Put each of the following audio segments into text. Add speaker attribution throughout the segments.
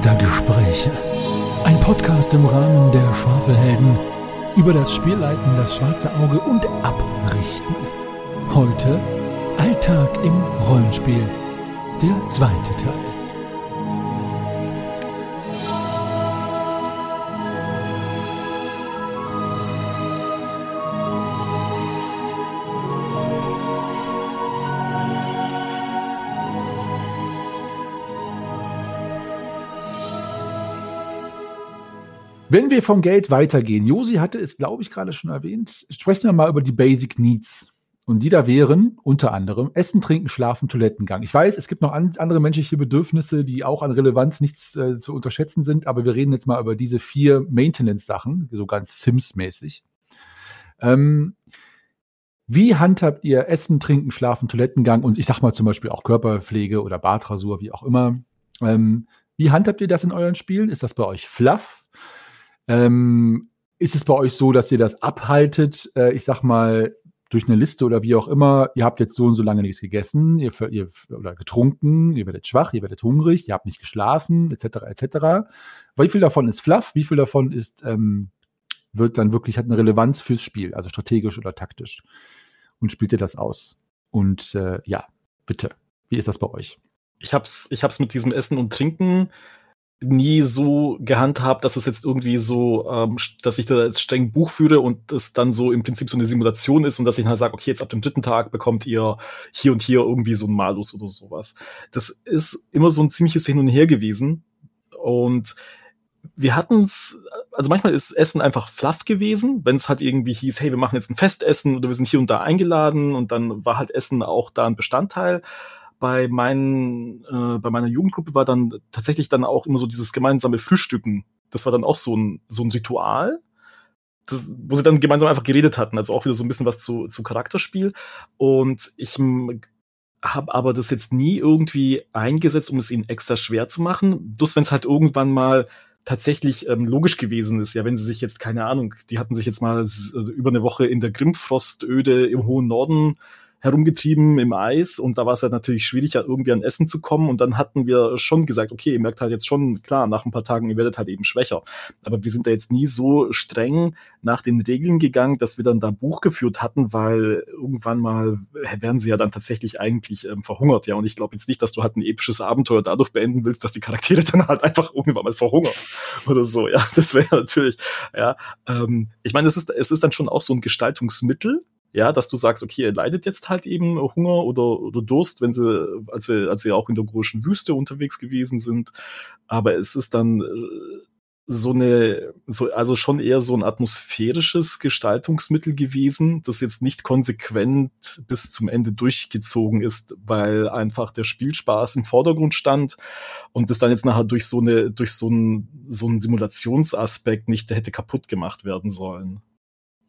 Speaker 1: Geistergespräche. Ein Podcast im Rahmen der Schwafelhelden über das Spielleiten, das schwarze Auge und Abrichten. Heute Alltag im Rollenspiel. Der zweite Teil. Wenn wir vom Geld weitergehen, Josi hatte es, glaube ich, gerade schon erwähnt, sprechen wir mal über die Basic Needs. Und die da wären unter anderem Essen, Trinken, Schlafen, Toilettengang. Ich weiß, es gibt noch an, andere menschliche Bedürfnisse, die auch an Relevanz nichts äh, zu unterschätzen sind, aber wir reden jetzt mal über diese vier Maintenance-Sachen, so ganz Sims-mäßig. Ähm, wie handhabt ihr Essen, Trinken, Schlafen, Toilettengang und ich sag mal zum Beispiel auch Körperpflege oder Badrasur, wie auch immer? Ähm, wie handhabt ihr das in euren Spielen? Ist das bei euch fluff? Ähm, ist es bei euch so, dass ihr das abhaltet, äh, ich sag mal, durch eine Liste oder wie auch immer, ihr habt jetzt so und so lange nichts gegessen, ihr, ihr oder getrunken, ihr werdet schwach, ihr werdet hungrig, ihr habt nicht geschlafen, etc. etc. Wie viel davon ist fluff, wie viel davon ist, ähm, wird dann wirklich, hat eine Relevanz fürs Spiel, also strategisch oder taktisch. Und spielt ihr das aus? Und äh, ja, bitte, wie ist das bei euch?
Speaker 2: Ich hab's, ich hab's mit diesem Essen und Trinken nie so gehandhabt, dass es jetzt irgendwie so, ähm, dass ich da jetzt streng Buch führe und es dann so im Prinzip so eine Simulation ist und dass ich halt sage, okay, jetzt ab dem dritten Tag bekommt ihr hier und hier irgendwie so ein Malus oder sowas. Das ist immer so ein ziemliches Hin und Her gewesen und wir hatten es, also manchmal ist Essen einfach fluff gewesen, wenn es halt irgendwie hieß, hey, wir machen jetzt ein Festessen oder wir sind hier und da eingeladen und dann war halt Essen auch da ein Bestandteil bei, meinen, äh, bei meiner Jugendgruppe war dann tatsächlich dann auch immer so dieses gemeinsame Frühstücken. Das war dann auch so ein, so ein Ritual, das, wo sie dann gemeinsam einfach geredet hatten. Also auch wieder so ein bisschen was zu, zu Charakterspiel. Und ich habe aber das jetzt nie irgendwie eingesetzt, um es ihnen extra schwer zu machen. Bloß wenn es halt irgendwann mal tatsächlich ähm, logisch gewesen ist. Ja, wenn sie sich jetzt, keine Ahnung, die hatten sich jetzt mal also über eine Woche in der Grimfrostöde im hohen Norden herumgetrieben im Eis und da war es halt natürlich schwierig, irgendwie an Essen zu kommen. Und dann hatten wir schon gesagt, okay, ihr merkt halt jetzt schon, klar, nach ein paar Tagen, ihr werdet halt eben schwächer. Aber wir sind da jetzt nie so streng nach den Regeln gegangen, dass wir dann da Buch geführt hatten, weil irgendwann mal werden sie ja dann tatsächlich eigentlich ähm, verhungert, ja. Und ich glaube jetzt nicht, dass du halt ein episches Abenteuer dadurch beenden willst, dass die Charaktere dann halt einfach irgendwann mal verhungern oder so, ja. Das wäre natürlich, ja. Ähm, ich meine, es ist, es ist dann schon auch so ein Gestaltungsmittel, ja, dass du sagst, okay, er leidet jetzt halt eben Hunger oder, oder Durst, wenn sie, als sie, als sie auch in der großen Wüste unterwegs gewesen sind. Aber es ist dann äh, so eine, so, also schon eher so ein atmosphärisches Gestaltungsmittel gewesen, das jetzt nicht konsequent bis zum Ende durchgezogen ist, weil einfach der Spielspaß im Vordergrund stand und das dann jetzt nachher durch so eine, durch so einen, so einen Simulationsaspekt nicht hätte kaputt gemacht werden sollen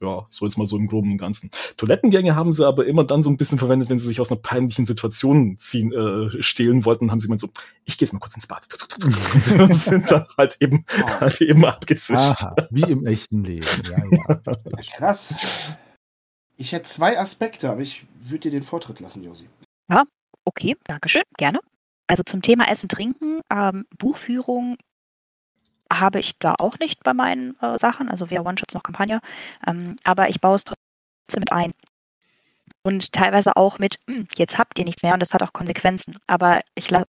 Speaker 2: ja, so jetzt mal so im Groben und Ganzen. Toilettengänge haben sie aber immer dann so ein bisschen verwendet, wenn sie sich aus einer peinlichen Situation ziehen, äh, stehlen wollten, haben sie gemeint so, ich gehe jetzt mal kurz ins Bad. und sind dann halt eben, oh. halt eben abgezischt. Aha,
Speaker 1: wie im echten Leben. Ja,
Speaker 3: ja. Krass. Ich hätte zwei Aspekte, aber ich würde dir den Vortritt lassen, Josi.
Speaker 4: Ja, okay, danke schön, gerne. Also zum Thema Essen, Trinken, ähm, Buchführung habe ich da auch nicht bei meinen äh, Sachen, also weder One-Shots noch Kampagne. Ähm, aber ich baue es trotzdem mit ein. Und teilweise auch mit, hm, jetzt habt ihr nichts mehr und das hat auch Konsequenzen. Aber ich lasse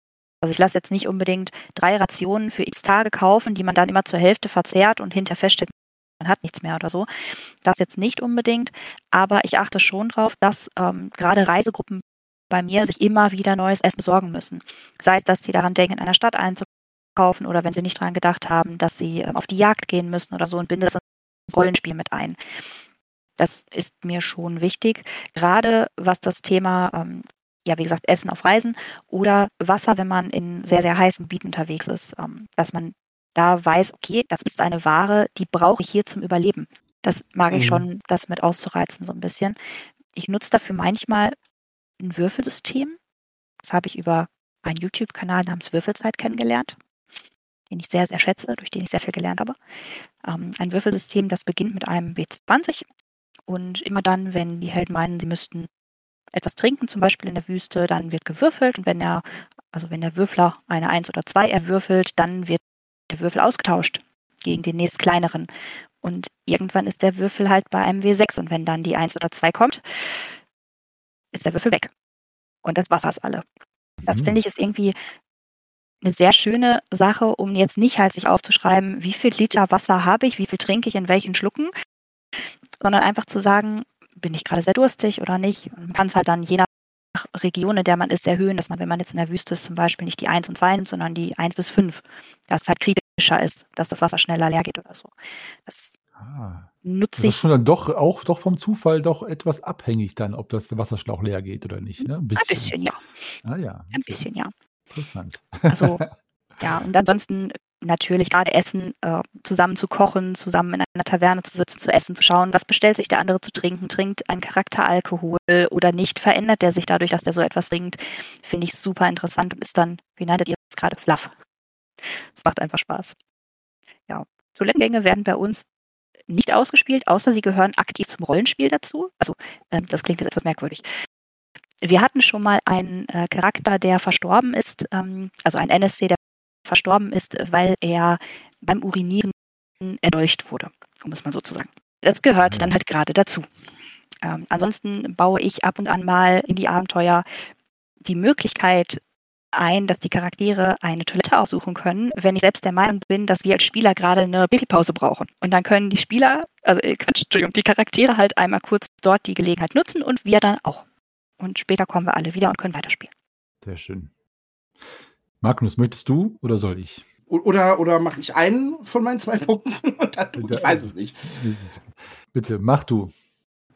Speaker 4: also ich jetzt nicht unbedingt drei Rationen für x Tage kaufen, die man dann immer zur Hälfte verzehrt und hinterher feststellt, man hat nichts mehr oder so. Das jetzt nicht unbedingt, aber ich achte schon darauf, dass ähm, gerade Reisegruppen bei mir sich immer wieder neues Essen besorgen müssen. Sei es, dass sie daran denken, in einer Stadt einzukommen kaufen oder wenn sie nicht daran gedacht haben, dass sie ähm, auf die Jagd gehen müssen oder so und binde das ins Rollenspiel mit ein. Das ist mir schon wichtig, gerade was das Thema, ähm, ja, wie gesagt, Essen auf Reisen oder Wasser, wenn man in sehr, sehr heißen Gebieten unterwegs ist, ähm, dass man da weiß, okay, das ist eine Ware, die brauche ich hier zum Überleben. Das mag ich mhm. schon, das mit auszureizen so ein bisschen. Ich nutze dafür manchmal ein Würfelsystem. Das habe ich über einen YouTube-Kanal namens Würfelzeit kennengelernt den ich sehr, sehr schätze, durch den ich sehr viel gelernt habe. Ähm, ein Würfelsystem, das beginnt mit einem W20 und immer dann, wenn die Helden meinen, sie müssten etwas trinken, zum Beispiel in der Wüste, dann wird gewürfelt und wenn der, also wenn der Würfler eine 1 oder 2 erwürfelt, dann wird der Würfel ausgetauscht gegen den nächst kleineren. Und irgendwann ist der Würfel halt bei einem W6 und wenn dann die 1 oder 2 kommt, ist der Würfel weg. Und das Wasser ist alle. Das
Speaker 1: Mhm.
Speaker 4: finde ich ist irgendwie eine sehr schöne Sache, um jetzt nicht halt sich aufzuschreiben, wie viel Liter Wasser habe ich, wie viel trinke ich in welchen Schlucken, sondern einfach zu sagen, bin ich gerade sehr durstig oder nicht. Und man kann es halt dann je nach Region, in der man ist, erhöhen, dass man, wenn man jetzt in der Wüste ist, zum Beispiel nicht die 1 und 2 nimmt, sondern die 1 bis 5. Dass es halt kritischer ist, dass das Wasser schneller leer geht oder so. Das
Speaker 1: Ah.
Speaker 4: nutze
Speaker 1: Das ist
Speaker 4: ich
Speaker 1: schon dann doch auch doch vom Zufall doch etwas abhängig dann, ob das Wasserschlauch leer geht oder nicht. Ne? Ein
Speaker 4: ein bisschen, ja.
Speaker 1: Ah ja.
Speaker 4: Ein bisschen, ja.
Speaker 1: Interessant.
Speaker 4: Also, ja, und ansonsten natürlich gerade Essen, äh, zusammen zu kochen, zusammen in einer Taverne zu sitzen, zu essen, zu schauen, was bestellt sich der andere zu trinken, trinkt ein Charakter Alkohol oder nicht, verändert der sich dadurch, dass der so etwas trinkt, finde ich super interessant und ist dann, wie nanntet ihr es gerade, fluff. Es macht einfach Spaß. Ja, Toilettengänge werden bei uns nicht ausgespielt, außer sie gehören aktiv zum Rollenspiel dazu. Also, ähm, das klingt jetzt etwas merkwürdig. Wir hatten schon mal einen äh, Charakter, der verstorben ist, ähm, also ein NSC, der verstorben ist, weil er beim Urinieren erdolcht wurde, um es mal so zu sagen. Das gehört dann halt gerade dazu. Ähm, ansonsten baue ich ab und an mal in die Abenteuer die Möglichkeit ein, dass die Charaktere eine Toilette aufsuchen können, wenn ich selbst der Meinung bin, dass wir als Spieler gerade eine Pipi-Pause brauchen. Und dann können die Spieler, also äh, Quatsch, Entschuldigung, die Charaktere halt einmal kurz dort die Gelegenheit nutzen und wir dann auch. Und später kommen wir alle wieder und können weiterspielen.
Speaker 1: Sehr schön. Magnus, möchtest du oder soll ich?
Speaker 3: Oder, oder mache ich einen von meinen zwei Punkten? Und dann, ich weiß es nicht.
Speaker 1: Bitte, mach du.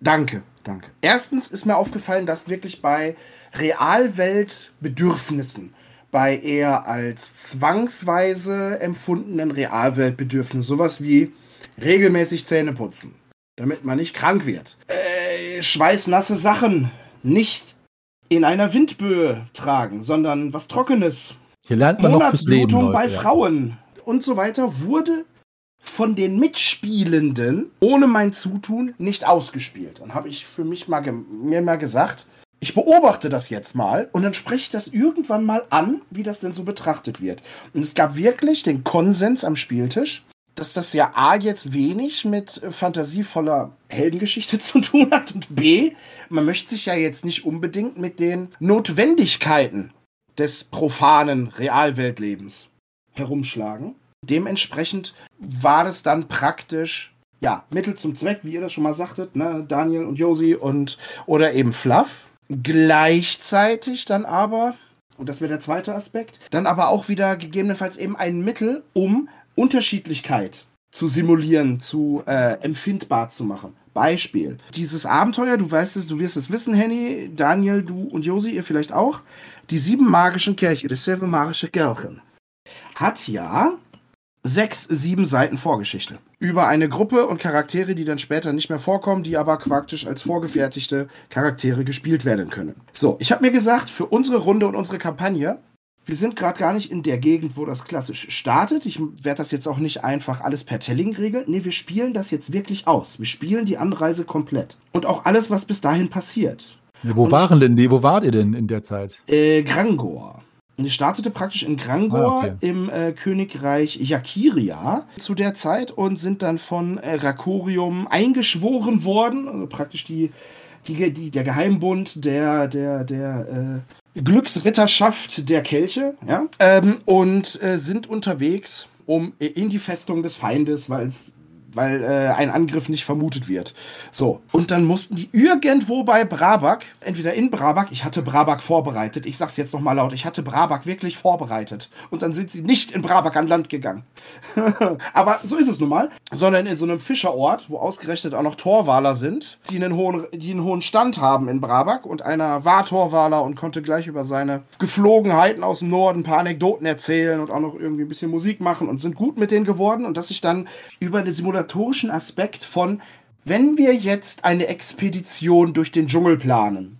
Speaker 3: Danke, danke. Erstens ist mir aufgefallen, dass wirklich bei Realweltbedürfnissen, bei eher als zwangsweise empfundenen Realweltbedürfnissen, sowas wie regelmäßig Zähne putzen, damit man nicht krank wird, äh, schweißnasse Sachen nicht in einer Windböe tragen, sondern was Trockenes,
Speaker 1: Hier lernt man noch fürs Leben.
Speaker 3: Monatsblutung bei
Speaker 1: Leute, ja.
Speaker 3: Frauen und so weiter wurde von den Mitspielenden ohne mein Zutun nicht ausgespielt. Und habe ich für mich mal mir mal gesagt, ich beobachte das jetzt mal und dann spreche ich das irgendwann mal an, wie das denn so betrachtet wird. Und es gab wirklich den Konsens am Spieltisch, dass das ja A jetzt wenig mit fantasievoller Heldengeschichte zu tun hat und B, man möchte sich ja jetzt nicht unbedingt mit den Notwendigkeiten des profanen Realweltlebens herumschlagen. Dementsprechend war es dann praktisch, ja, Mittel zum Zweck, wie ihr das schon mal sagtet, ne, Daniel und Josi und oder eben Fluff. Gleichzeitig dann aber, und das wäre der zweite Aspekt, dann aber auch wieder gegebenenfalls eben ein Mittel, um Unterschiedlichkeit zu simulieren, zu äh, empfindbar zu machen. Beispiel. Dieses Abenteuer, du weißt es, du wirst es wissen, Henny, Daniel, du und Josi, ihr vielleicht auch. Die sieben magischen Kirchen, die sieben magische Kirchen, hat ja sechs, sieben Seiten Vorgeschichte. Über eine Gruppe und Charaktere, die dann später nicht mehr vorkommen, die aber praktisch als vorgefertigte Charaktere gespielt werden können. So, ich habe mir gesagt, für unsere Runde und unsere Kampagne, wir sind gerade gar nicht in der Gegend, wo das klassisch startet. Ich werde das jetzt auch nicht einfach alles per Telling regeln. Nee, wir spielen das jetzt wirklich aus. Wir spielen die Anreise komplett. Und auch alles, was bis dahin passiert.
Speaker 1: Ja, wo
Speaker 3: Und
Speaker 1: waren denn die? Wo wart ihr denn in der Zeit?
Speaker 3: Äh, Grangor. Und ich startete praktisch in Grangor
Speaker 1: Ah, okay.
Speaker 3: im äh, Königreich Jakiria zu der Zeit und sind dann von äh, Rakorium eingeschworen worden. Also praktisch die, die, die, der Geheimbund der, der, der äh, Glücksritterschaft der Kelche. Ja? Ähm, und äh, sind unterwegs um in die Festung des Feindes, weil es weil äh, ein Angriff nicht vermutet wird. So, und dann mussten die irgendwo bei Brabak, entweder in Brabak, ich hatte Brabak vorbereitet, ich sag's jetzt nochmal laut, ich hatte Brabak wirklich vorbereitet. Und dann sind sie nicht in Brabak an Land gegangen. Aber so ist es nun mal, sondern in so einem Fischerort, wo ausgerechnet auch noch Torwaler sind, die einen hohen, die einen hohen Stand haben in Brabak und einer war Torwaler und konnte gleich über seine Geflogenheiten aus dem Norden ein paar Anekdoten erzählen und auch noch irgendwie ein bisschen Musik machen und sind gut mit denen geworden und dass sich dann über den simulatorischen Aspekt von, wenn wir jetzt eine Expedition durch den Dschungel planen,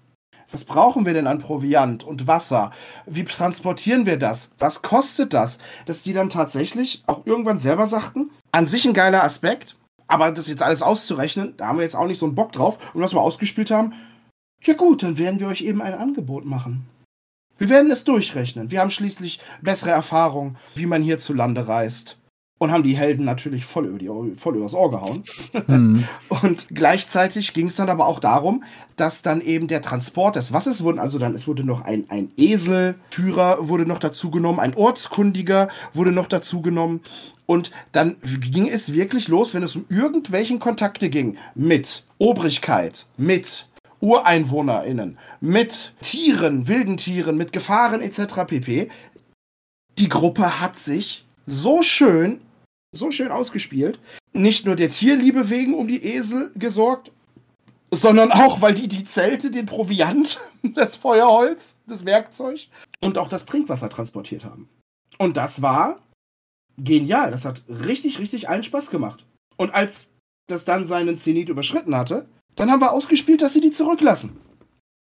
Speaker 3: was brauchen wir denn an Proviant und Wasser? Wie transportieren wir das? Was kostet das? Dass die dann tatsächlich auch irgendwann selber sagten, an sich ein geiler Aspekt, aber das jetzt alles auszurechnen, da haben wir jetzt auch nicht so einen Bock drauf. Und was wir ausgespielt haben, Ja gut, dann werden wir euch eben ein Angebot machen. Wir werden es durchrechnen. Wir haben schließlich bessere Erfahrung, wie man hierzulande reist. Und haben die Helden natürlich voll, über die, voll übers Ohr gehauen. Mhm. Und gleichzeitig ging es dann aber auch darum, dass dann eben der Transport des Wassers wurden, also dann, es wurde noch ein, ein Eselführer wurde noch dazu genommen, ein Ortskundiger wurde noch dazu genommen. Und dann ging es wirklich los, wenn es um irgendwelchen Kontakte ging mit Obrigkeit, mit UreinwohnerInnen, mit Tieren, wilden Tieren, mit Gefahren etc. pp. Die Gruppe hat sich so schön, so schön ausgespielt. Nicht nur der Tierliebe wegen um die Esel gesorgt, sondern auch, weil die die Zelte, den Proviant, das Feuerholz, das Werkzeug und auch das Trinkwasser transportiert haben. Und das war genial. Das hat richtig, richtig allen Spaß gemacht. Und als das dann seinen Zenit überschritten hatte, dann haben wir ausgespielt, dass sie die zurücklassen.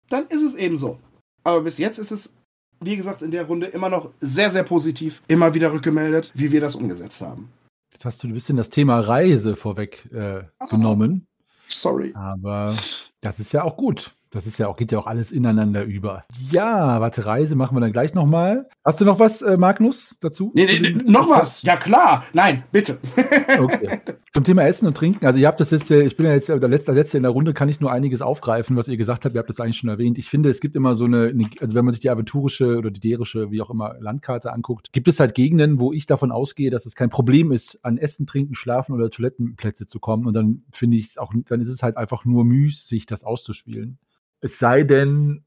Speaker 3: Dann ist es eben so. Aber bis jetzt ist es, wie gesagt, in der Runde immer noch sehr, sehr positiv, immer wieder rückgemeldet, wie wir das umgesetzt haben.
Speaker 1: Jetzt hast du ein bisschen das Thema Reise vorweg äh, genommen.
Speaker 3: Sorry.
Speaker 1: Aber das ist ja auch gut. Das ist ja auch, geht ja auch alles ineinander über. Ja, warte, Reise machen wir dann gleich nochmal. Hast du noch was, äh, Magnus, dazu?
Speaker 3: Nee, nee, nee, noch was? Ja, klar. Nein, bitte.
Speaker 1: okay. Zum Thema Essen und Trinken. Also, ihr habt das jetzt, ich bin ja jetzt der letzte, der letzte in der Runde, kann ich nur einiges aufgreifen, was ihr gesagt habt. Ihr habt das eigentlich schon erwähnt. Ich finde, es gibt immer so eine, also, wenn man sich die aventurische oder die derische, wie auch immer, Landkarte anguckt, gibt es halt Gegenden, wo ich davon ausgehe, dass es kein Problem ist, an Essen, Trinken, Schlafen oder Toilettenplätze zu kommen. Und dann finde ich es auch, dann ist es halt einfach nur müßig, das auszuspielen. Es sei denn,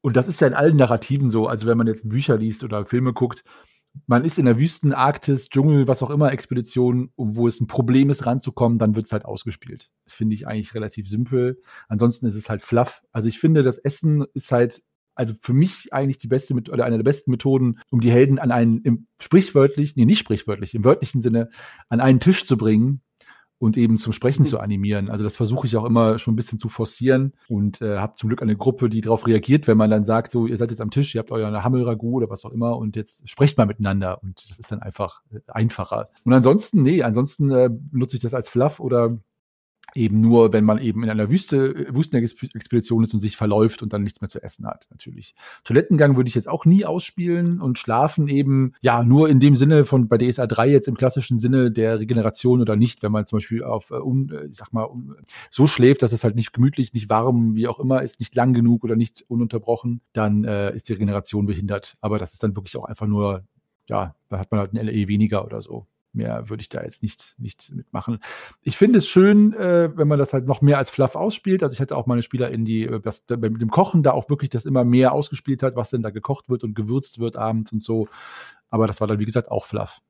Speaker 1: und das ist ja in allen Narrativen so, also wenn man jetzt Bücher liest oder Filme guckt, man ist in der Wüsten, Arktis, Dschungel, was auch immer, Expedition, wo es ein Problem ist, ranzukommen, dann wird es halt ausgespielt. Finde ich eigentlich relativ simpel. Ansonsten ist es halt fluff. Also ich finde, das Essen ist halt, also für mich eigentlich die beste oder eine der besten Methoden, um die Helden an einen, im sprichwörtlich, nee, nicht sprichwörtlich, im wörtlichen Sinne, an einen Tisch zu bringen, und eben zum Sprechen zu animieren. Also das versuche ich auch immer schon ein bisschen zu forcieren und äh, habe zum Glück eine Gruppe, die darauf reagiert, wenn man dann sagt, so, ihr seid jetzt am Tisch, ihr habt euer Hammelragout oder was auch immer und jetzt sprecht mal miteinander und das ist dann einfach äh, einfacher. Und ansonsten, nee, ansonsten äh, nutze ich das als Fluff oder eben nur, wenn man eben in einer Wüste, Wüstenexpedition ist und sich verläuft und dann nichts mehr zu essen hat, natürlich. Toilettengang würde ich jetzt auch nie ausspielen und schlafen eben, ja, nur in dem Sinne von bei DSA 3 jetzt im klassischen Sinne der Regeneration oder nicht, wenn man zum Beispiel auf, äh, un, äh, ich sag mal, un, so schläft, dass es halt nicht gemütlich, nicht warm, wie auch immer ist, nicht lang genug oder nicht ununterbrochen, dann äh, ist die Regeneration behindert. Aber das ist dann wirklich auch einfach nur, ja, da hat man halt ein LE weniger oder so mehr würde ich da jetzt nicht, nicht mitmachen. Ich finde es schön, äh, wenn man das halt noch mehr als Fluff ausspielt. Also ich hatte auch meine Spieler in die, äh, das, mit dem Kochen da auch wirklich das immer mehr ausgespielt hat, was denn da gekocht wird und gewürzt wird abends und so. Aber das war dann, wie gesagt, auch Fluff.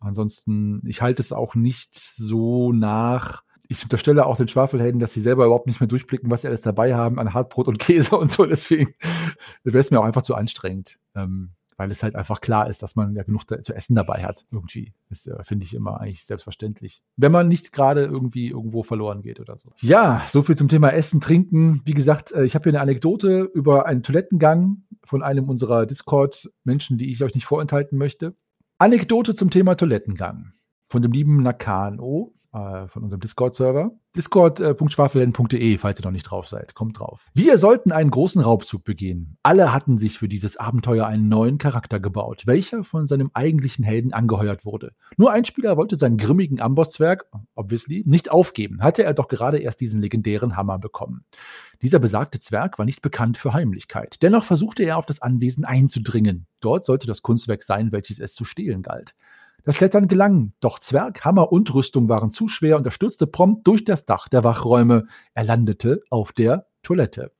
Speaker 1: Ansonsten, ich halte es auch nicht so nach. Ich unterstelle auch den Schwafelhelden, dass sie selber überhaupt nicht mehr durchblicken, was sie alles dabei haben an Hartbrot und Käse und so. Deswegen wäre es mir auch einfach zu anstrengend. Ähm, weil es halt einfach klar ist, dass man ja genug zu essen dabei hat. Irgendwie. Das äh, finde ich immer eigentlich selbstverständlich. Wenn man nicht gerade irgendwie irgendwo verloren geht oder so. Ja, so viel zum Thema Essen, Trinken. Wie gesagt, äh, ich habe hier eine Anekdote über einen Toilettengang von einem unserer Discord-Menschen, die ich euch nicht vorenthalten möchte. Anekdote zum Thema Toilettengang von dem lieben Nakano äh, von unserem Discord-Server. Discord.schwafelhelden.de, falls ihr noch nicht drauf seid. Kommt drauf. Wir sollten einen großen Raubzug begehen. Alle hatten sich für dieses Abenteuer einen neuen Charakter gebaut, welcher von seinem eigentlichen Helden angeheuert wurde. Nur ein Spieler wollte seinen grimmigen Ambosszwerg, obviously, nicht aufgeben, hatte er doch gerade erst diesen legendären Hammer bekommen. Dieser besagte Zwerg war nicht bekannt für Heimlichkeit. Dennoch versuchte er auf das Anwesen einzudringen. Dort sollte das Kunstwerk sein, welches es zu stehlen galt. Das Klettern gelang, doch Zwerg, Hammer und Rüstung waren zu schwer und er stürzte prompt durch das Dach der Wachräume. Er landete auf der Toilette.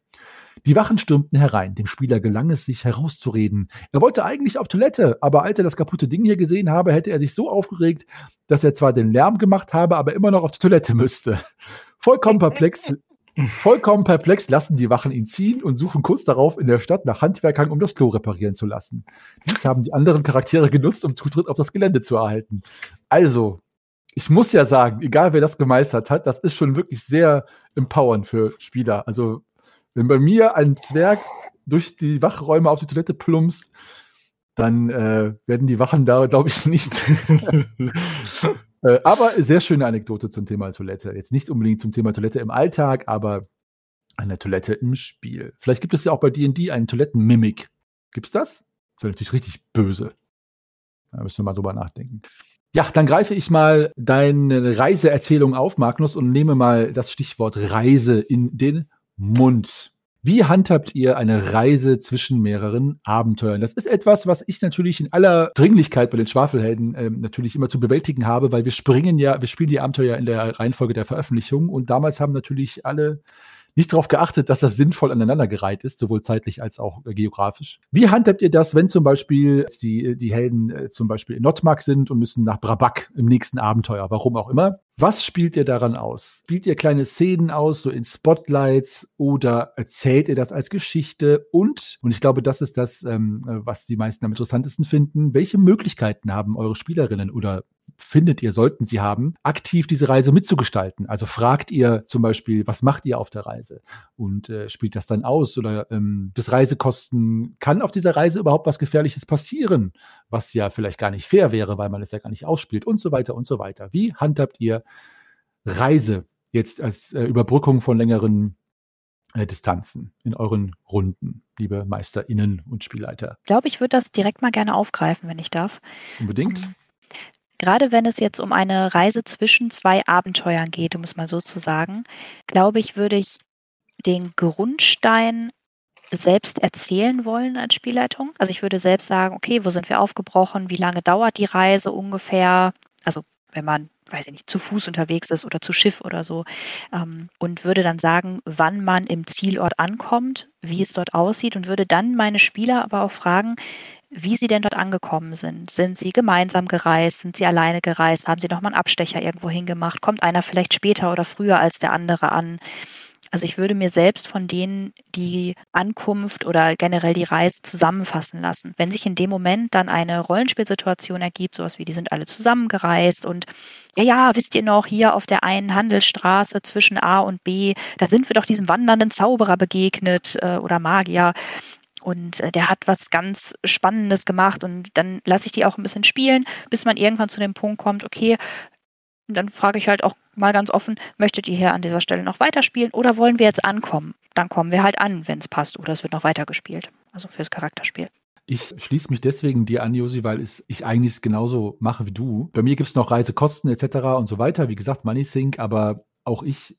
Speaker 1: Die Wachen stürmten herein. Dem Spieler gelang es, sich herauszureden. Er wollte eigentlich auf Toilette, aber als er das kaputte Ding hier gesehen habe, hätte er sich so aufgeregt, dass er zwar den Lärm gemacht habe, aber immer noch auf die Toilette müsste. Vollkommen perplex Vollkommen perplex lassen die Wachen ihn ziehen und suchen kurz darauf in der Stadt nach Handwerkern, um das Klo reparieren zu lassen. Dies haben die anderen Charaktere genutzt, um Zutritt auf das Gelände zu erhalten. Also, ich muss ja sagen, egal wer das gemeistert hat, das ist schon wirklich sehr empowernd für Spieler. Also, wenn bei mir ein Zwerg durch die Wachräume auf die Toilette plumpst, dann äh, werden die Wachen da, glaube ich, nicht Äh, aber sehr schöne Anekdote zum Thema Toilette. Jetzt nicht unbedingt zum Thema Toilette im Alltag, aber Eine Toilette im Spiel. Vielleicht gibt es ja auch bei D&D einen Toilettenmimik. Gibt's das? Das wäre natürlich richtig böse. Da müssen wir mal drüber nachdenken. Ja, dann greife ich mal deine Reiseerzählung auf, Magnus, und nehme mal das Stichwort Reise in den Mund. Wie handhabt ihr eine Reise zwischen mehreren Abenteuern? Das ist etwas, was ich natürlich in aller Dringlichkeit bei den Schwafelhelden äh, natürlich immer zu bewältigen habe, weil wir springen ja, wir spielen die Abenteuer in der Reihenfolge der Veröffentlichung und damals haben natürlich alle nicht darauf geachtet, dass das sinnvoll aneinandergereiht ist, sowohl zeitlich als auch äh, geografisch. Wie handhabt ihr das, wenn zum Beispiel die, die Helden äh, zum Beispiel in Notmark sind und müssen nach Brabak im nächsten Abenteuer, warum auch immer? Was spielt ihr daran aus? Spielt ihr kleine Szenen aus, so in Spotlights oder erzählt ihr das als Geschichte? Und, und ich glaube, das ist das, ähm, was die meisten am interessantesten finden, welche Möglichkeiten haben eure Spielerinnen oder findet ihr, sollten sie haben, aktiv diese Reise mitzugestalten. Also fragt ihr zum Beispiel, was macht ihr auf der Reise und äh, spielt das dann aus oder ähm, das Reisekosten, kann auf dieser Reise überhaupt was Gefährliches passieren, was ja vielleicht gar nicht fair wäre, weil man es ja gar nicht ausspielt und so weiter und so weiter. Wie handhabt ihr Reise jetzt als äh, Überbrückung von längeren äh, Distanzen in euren Runden, liebe MeisterInnen und Spielleiter?
Speaker 4: Ich glaube, ich würde das direkt mal gerne aufgreifen, wenn ich darf.
Speaker 1: Unbedingt.
Speaker 4: Ähm, Gerade wenn es jetzt um eine Reise zwischen zwei Abenteuern geht, um es mal so zu sagen, glaube ich, würde ich den Grundstein selbst erzählen wollen als Spielleitung. Also ich würde selbst sagen, okay, wo sind wir aufgebrochen, wie lange dauert die Reise ungefähr? Also wenn man, weiß ich nicht, zu Fuß unterwegs ist oder zu Schiff oder so. Ähm, und würde dann sagen, wann man im Zielort ankommt, wie es dort aussieht und würde dann meine Spieler aber auch fragen, wie sie denn dort angekommen sind. Sind sie gemeinsam gereist? Sind sie alleine gereist? Haben sie nochmal einen Abstecher irgendwo hingemacht? Kommt einer vielleicht später oder früher als der andere an? Also ich würde mir selbst von denen die Ankunft oder generell die Reise zusammenfassen lassen. Wenn sich in dem Moment dann eine Rollenspielsituation ergibt, sowas wie die sind alle zusammengereist und ja, ja, wisst ihr noch, hier auf der einen Handelsstraße zwischen A und B, da sind wir doch diesem wandernden Zauberer begegnet äh, oder Magier. Und äh, der hat was ganz Spannendes gemacht und dann lasse ich die auch ein bisschen spielen, bis man irgendwann zu dem Punkt kommt, okay, dann frage ich halt auch mal ganz offen, möchtet ihr hier an dieser Stelle noch weiterspielen oder wollen wir jetzt ankommen? Dann kommen wir halt an, wenn es passt oder es wird noch weitergespielt. Also fürs Charakterspiel.
Speaker 1: Ich schließe mich deswegen dir an, Josi, weil es, ich eigentlich genauso mache wie du. Bei mir gibt es noch Reisekosten etc. und so weiter. Wie gesagt, MoneySync, aber auch ich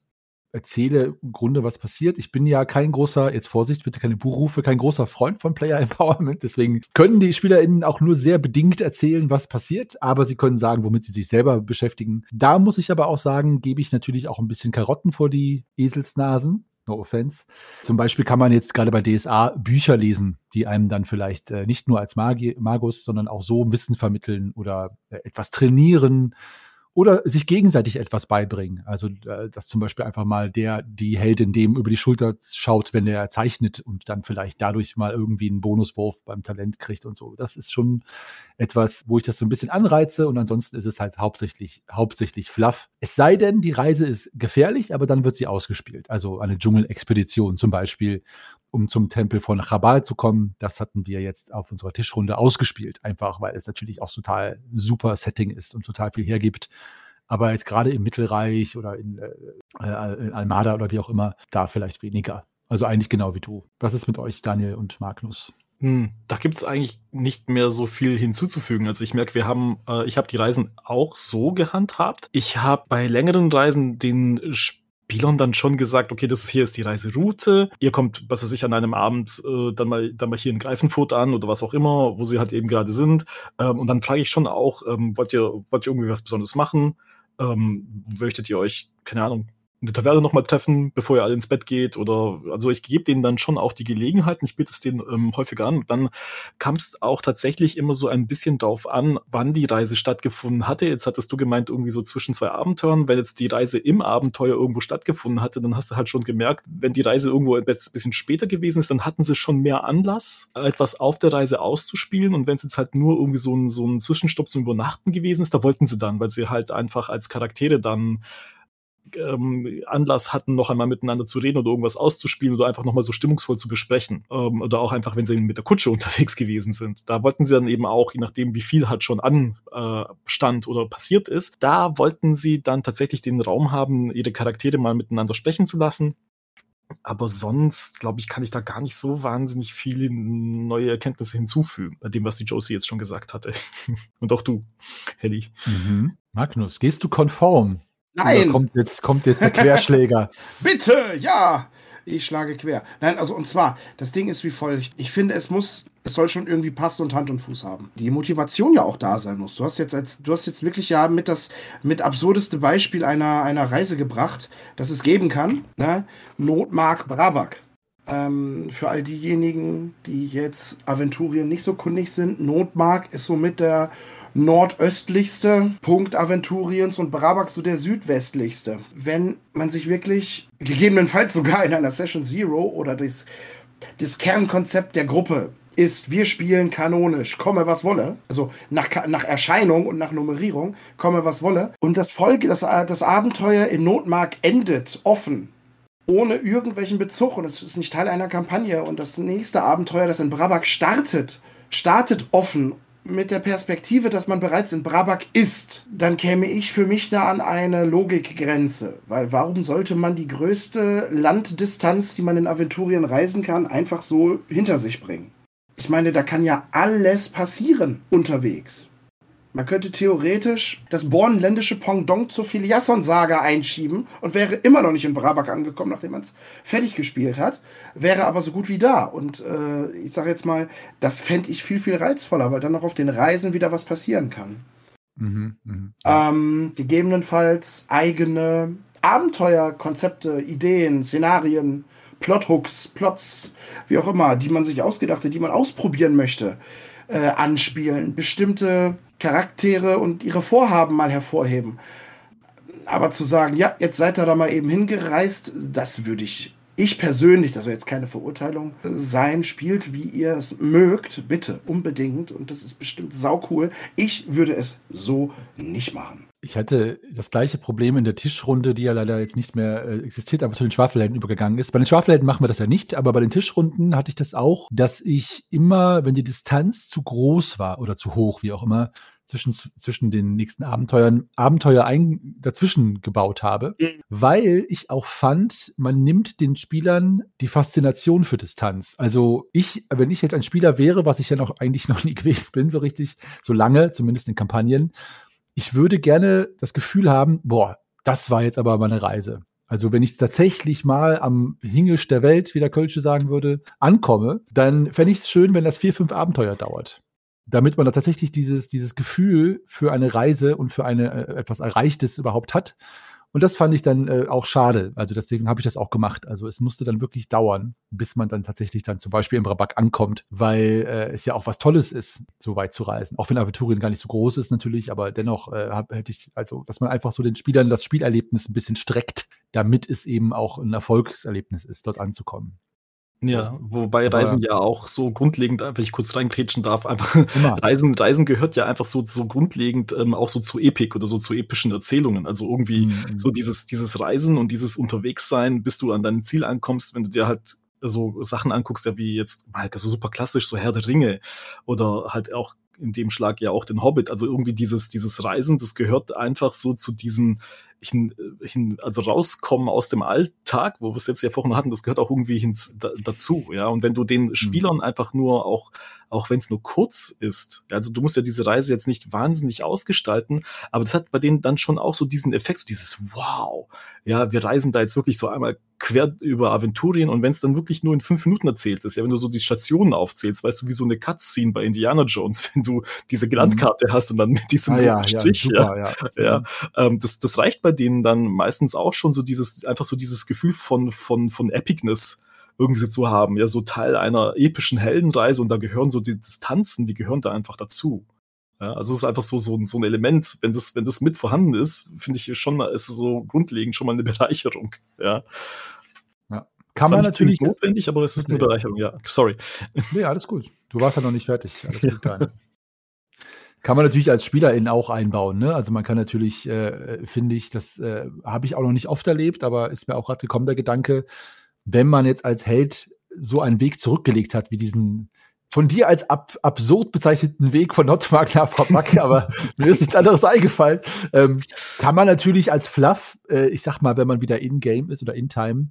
Speaker 1: erzähle im Grunde, was passiert. Ich bin ja kein großer, jetzt Vorsicht, bitte keine Buchrufe, kein großer Freund von Player Empowerment. Deswegen können die SpielerInnen auch nur sehr bedingt erzählen, was passiert, aber sie können sagen, womit sie sich selber beschäftigen. Da muss ich aber auch sagen, gebe ich natürlich auch ein bisschen Karotten vor die Eselsnasen. No offense. Zum Beispiel kann man jetzt gerade bei DSA Bücher lesen, die einem dann vielleicht äh, nicht nur als Magi Magus, sondern auch so Wissen vermitteln oder äh, etwas trainieren oder sich gegenseitig etwas beibringen. Also, äh, dass zum Beispiel einfach mal der, die Heldin dem über die Schulter schaut, wenn er zeichnet und dann vielleicht dadurch mal irgendwie einen Bonuswurf beim Talent kriegt und so. Das ist schon etwas, wo ich das so ein bisschen anreize und ansonsten ist es halt hauptsächlich, hauptsächlich Fluff. Es sei denn, die Reise ist gefährlich, aber dann wird sie ausgespielt. Also eine Dschungelexpedition zum Beispiel, um zum Tempel von Chabal zu kommen. Das hatten wir jetzt auf unserer Tischrunde ausgespielt, einfach weil es natürlich auch total super Setting ist und total viel hergibt. Aber jetzt gerade im Mittelreich oder in, äh, äh, in Almada oder wie auch immer, da vielleicht weniger. Also eigentlich genau wie du. Was ist mit euch, Daniel und Magnus?
Speaker 2: Hm, da gibt es eigentlich nicht mehr so viel hinzuzufügen. Also ich merke, wir haben, äh, ich habe die Reisen auch so gehandhabt. Ich habe bei längeren Reisen den Spielern dann schon gesagt, okay, das hier ist die Reiseroute. Ihr kommt, was weiß ich, an einem Abend äh, dann mal dann mal hier in Greifenfurt an oder was auch immer, wo sie halt eben gerade sind. Ähm, und dann frage ich schon auch, ähm, wollt ihr wollt ihr irgendwie was Besonderes machen? Ähm, möchtet ihr euch, keine Ahnung, in der Taverne nochmal treffen, bevor ihr alle ins Bett geht. Oder also ich gebe denen dann schon auch die Gelegenheiten, ich biete es denen ähm, häufiger an. Dann kam es auch tatsächlich immer so ein bisschen darauf an, wann die Reise stattgefunden hatte. Jetzt hattest du gemeint, irgendwie so zwischen zwei Abenteuern. Wenn jetzt die Reise im Abenteuer irgendwo stattgefunden hatte, dann hast du halt schon gemerkt, wenn die Reise irgendwo ein bisschen später gewesen ist, dann hatten sie schon mehr Anlass, etwas auf der Reise auszuspielen. Und wenn es jetzt halt nur irgendwie so ein, so ein Zwischenstopp zum Übernachten gewesen ist, da wollten sie dann, weil sie halt einfach als Charaktere dann ähm, Anlass hatten, noch einmal miteinander zu reden oder irgendwas auszuspielen oder einfach nochmal so stimmungsvoll zu besprechen. Ähm, oder auch einfach, wenn sie mit der Kutsche unterwegs gewesen sind. Da wollten sie dann eben auch, je nachdem, wie viel halt schon anstand äh, oder passiert ist, da wollten sie dann tatsächlich den Raum haben, ihre Charaktere mal miteinander sprechen zu lassen Aber sonst, glaube ich, kann ich da gar nicht so wahnsinnig viele neue Erkenntnisse hinzufügen, bei dem, was die Josie jetzt schon gesagt hatte. Und auch du, Helly.
Speaker 1: Mhm. Magnus, gehst du konform?
Speaker 3: Nein!
Speaker 1: Oder kommt jetzt, kommt jetzt der Querschläger.
Speaker 3: Bitte, ja! Ich schlage quer. Nein, also und zwar, das Ding ist wie folgt. Ich finde, es muss, es soll schon irgendwie passen und Hand und Fuß haben. Die Motivation ja auch da sein muss. Du hast jetzt als, du hast jetzt wirklich ja mit das mit absurdeste Beispiel einer, einer Reise gebracht, das es geben kann. Ne? Notmark Brabak. Ähm, für all diejenigen, die jetzt Aventurien nicht so kundig sind, Notmark ist somit der nordöstlichste Punkt Aventuriens und Brabak so der südwestlichste. Wenn man sich wirklich, gegebenenfalls sogar in einer Session Zero oder das, das Kernkonzept der Gruppe ist, wir spielen kanonisch, komme was wolle, also nach, nach Erscheinung und nach Nummerierung, komme was wolle. Und das Folge, das, das Abenteuer in Notmark endet offen ohne irgendwelchen Bezug und es ist nicht Teil einer Kampagne. Und das nächste Abenteuer, das in Brabak startet, startet offen mit der Perspektive, dass man bereits in Brabak ist, dann käme ich für mich da an eine Logikgrenze. Weil warum sollte man die größte Landdistanz, die man in Aventurien reisen kann, einfach so hinter sich bringen? Ich meine, da kann ja alles passieren unterwegs. Man könnte theoretisch das bornländische Pendant zur Filiasson-Saga einschieben und wäre immer noch nicht in Brabak angekommen, nachdem man es fertig gespielt hat, wäre aber so gut wie da. Und äh, ich sage jetzt mal, das fände ich viel, viel reizvoller, weil dann noch auf den Reisen wieder was passieren kann. Mhm, mh, ähm, gegebenenfalls eigene Abenteuerkonzepte, Ideen, Szenarien, Plothooks, Plots, wie auch immer, die man sich ausgedacht hat, die man ausprobieren möchte, äh, anspielen. Bestimmte Charaktere und ihre Vorhaben mal hervorheben. Aber zu sagen, ja, jetzt seid ihr da mal eben hingereist, das würde ich, ich persönlich, das soll jetzt keine Verurteilung sein, spielt, wie ihr es mögt, bitte, unbedingt. Und das ist bestimmt saucool. Ich würde es so nicht machen.
Speaker 1: Ich hatte das gleiche Problem in der Tischrunde, die ja leider jetzt nicht mehr äh, existiert, aber zu den Schwafelhelden übergegangen ist. Bei den Schwafelhelden machen wir das ja nicht, aber bei den Tischrunden hatte ich das auch, dass ich immer, wenn die Distanz zu groß war oder zu hoch, wie auch immer, zwischen, zwischen den nächsten Abenteuern, Abenteuer ein, dazwischen gebaut habe, mhm. weil ich auch fand, man nimmt den Spielern die Faszination für Distanz. Also ich, wenn ich jetzt ein Spieler wäre, was ich ja noch eigentlich noch nie gewesen bin, so richtig, so lange, zumindest in Kampagnen, ich würde gerne das Gefühl haben, boah, das war jetzt aber meine Reise. Also wenn ich tatsächlich mal am Hingisch der Welt, wie der Kölsche sagen würde, ankomme, dann fände ich es schön, wenn das vier, fünf Abenteuer dauert damit man da tatsächlich dieses, dieses Gefühl für eine Reise und für eine äh, etwas Erreichtes überhaupt hat. Und das fand ich dann äh, auch schade. Also deswegen habe ich das auch gemacht. Also es musste dann wirklich dauern, bis man dann tatsächlich dann zum Beispiel im Rabak ankommt, weil äh, es ja auch was Tolles ist, so weit zu reisen. Auch wenn Aventurien gar nicht so groß ist natürlich, aber dennoch äh, hab, hätte ich, also dass man einfach so den Spielern das Spielerlebnis ein bisschen streckt, damit es eben auch ein Erfolgserlebnis ist, dort anzukommen.
Speaker 2: Ja, wobei Reisen ja auch so grundlegend, wenn ich kurz reinkrätschen darf, einfach Reisen, Reisen gehört ja einfach so, so grundlegend ähm, auch so zu Epik oder so zu epischen Erzählungen. Also irgendwie mhm. so dieses, dieses Reisen und dieses Unterwegssein, bis du an dein Ziel ankommst, wenn du dir halt so Sachen anguckst, ja wie jetzt also super klassisch, so Herr der Ringe oder halt auch in dem Schlag ja auch den Hobbit. Also irgendwie dieses, dieses Reisen, das gehört einfach so zu diesem hin, hin, also rauskommen aus dem Alltag, wo wir es jetzt ja vorhin hatten, das gehört auch irgendwie hin, da, dazu, ja. Und wenn du den mhm. Spielern mhm. einfach nur auch, auch wenn es nur kurz ist, also du musst ja diese Reise jetzt nicht wahnsinnig ausgestalten, aber das hat bei denen dann schon auch so diesen Effekt, so dieses Wow, ja, wir reisen da jetzt wirklich so einmal quer über Aventurien und wenn es dann wirklich nur in fünf Minuten erzählt ist, ja, wenn du so die Stationen aufzählst, weißt du, wie so eine Cutscene bei Indiana Jones, wenn du diese Landkarte mhm. hast und dann mit diesem
Speaker 1: ah, ja, Strich, ja, super,
Speaker 2: ja, ja, ja. Ähm, das, das reicht bei denen dann meistens auch schon so dieses, einfach so dieses Gefühl von, von, von Epicness irgendwie zu haben, ja, so Teil einer epischen Heldenreise und da gehören so die Distanzen, die gehören da einfach dazu. Ja, also es ist einfach so, so, so ein Element, wenn das, wenn das mit vorhanden ist, finde ich schon, ist so grundlegend schon mal eine Bereicherung. Ja.
Speaker 1: ja. Kann man natürlich
Speaker 2: notwendig, aber es ist eine Bereicherung, ja. Sorry.
Speaker 1: Nee, alles gut. Du warst ja noch nicht fertig. Alles gut, ja. Kann man natürlich als Spielerin auch einbauen. Ne? Also man kann natürlich, äh, finde ich, das äh, habe ich auch noch nicht oft erlebt, aber ist mir auch gerade gekommen der Gedanke, wenn man jetzt als Held so einen Weg zurückgelegt hat, wie diesen von dir als ab, absurd bezeichneten Weg von Notmark nach Prabak, aber mir ist nichts anderes eingefallen. Ähm, kann man natürlich als Fluff, äh, ich sag mal, wenn man wieder in-game ist oder in-time,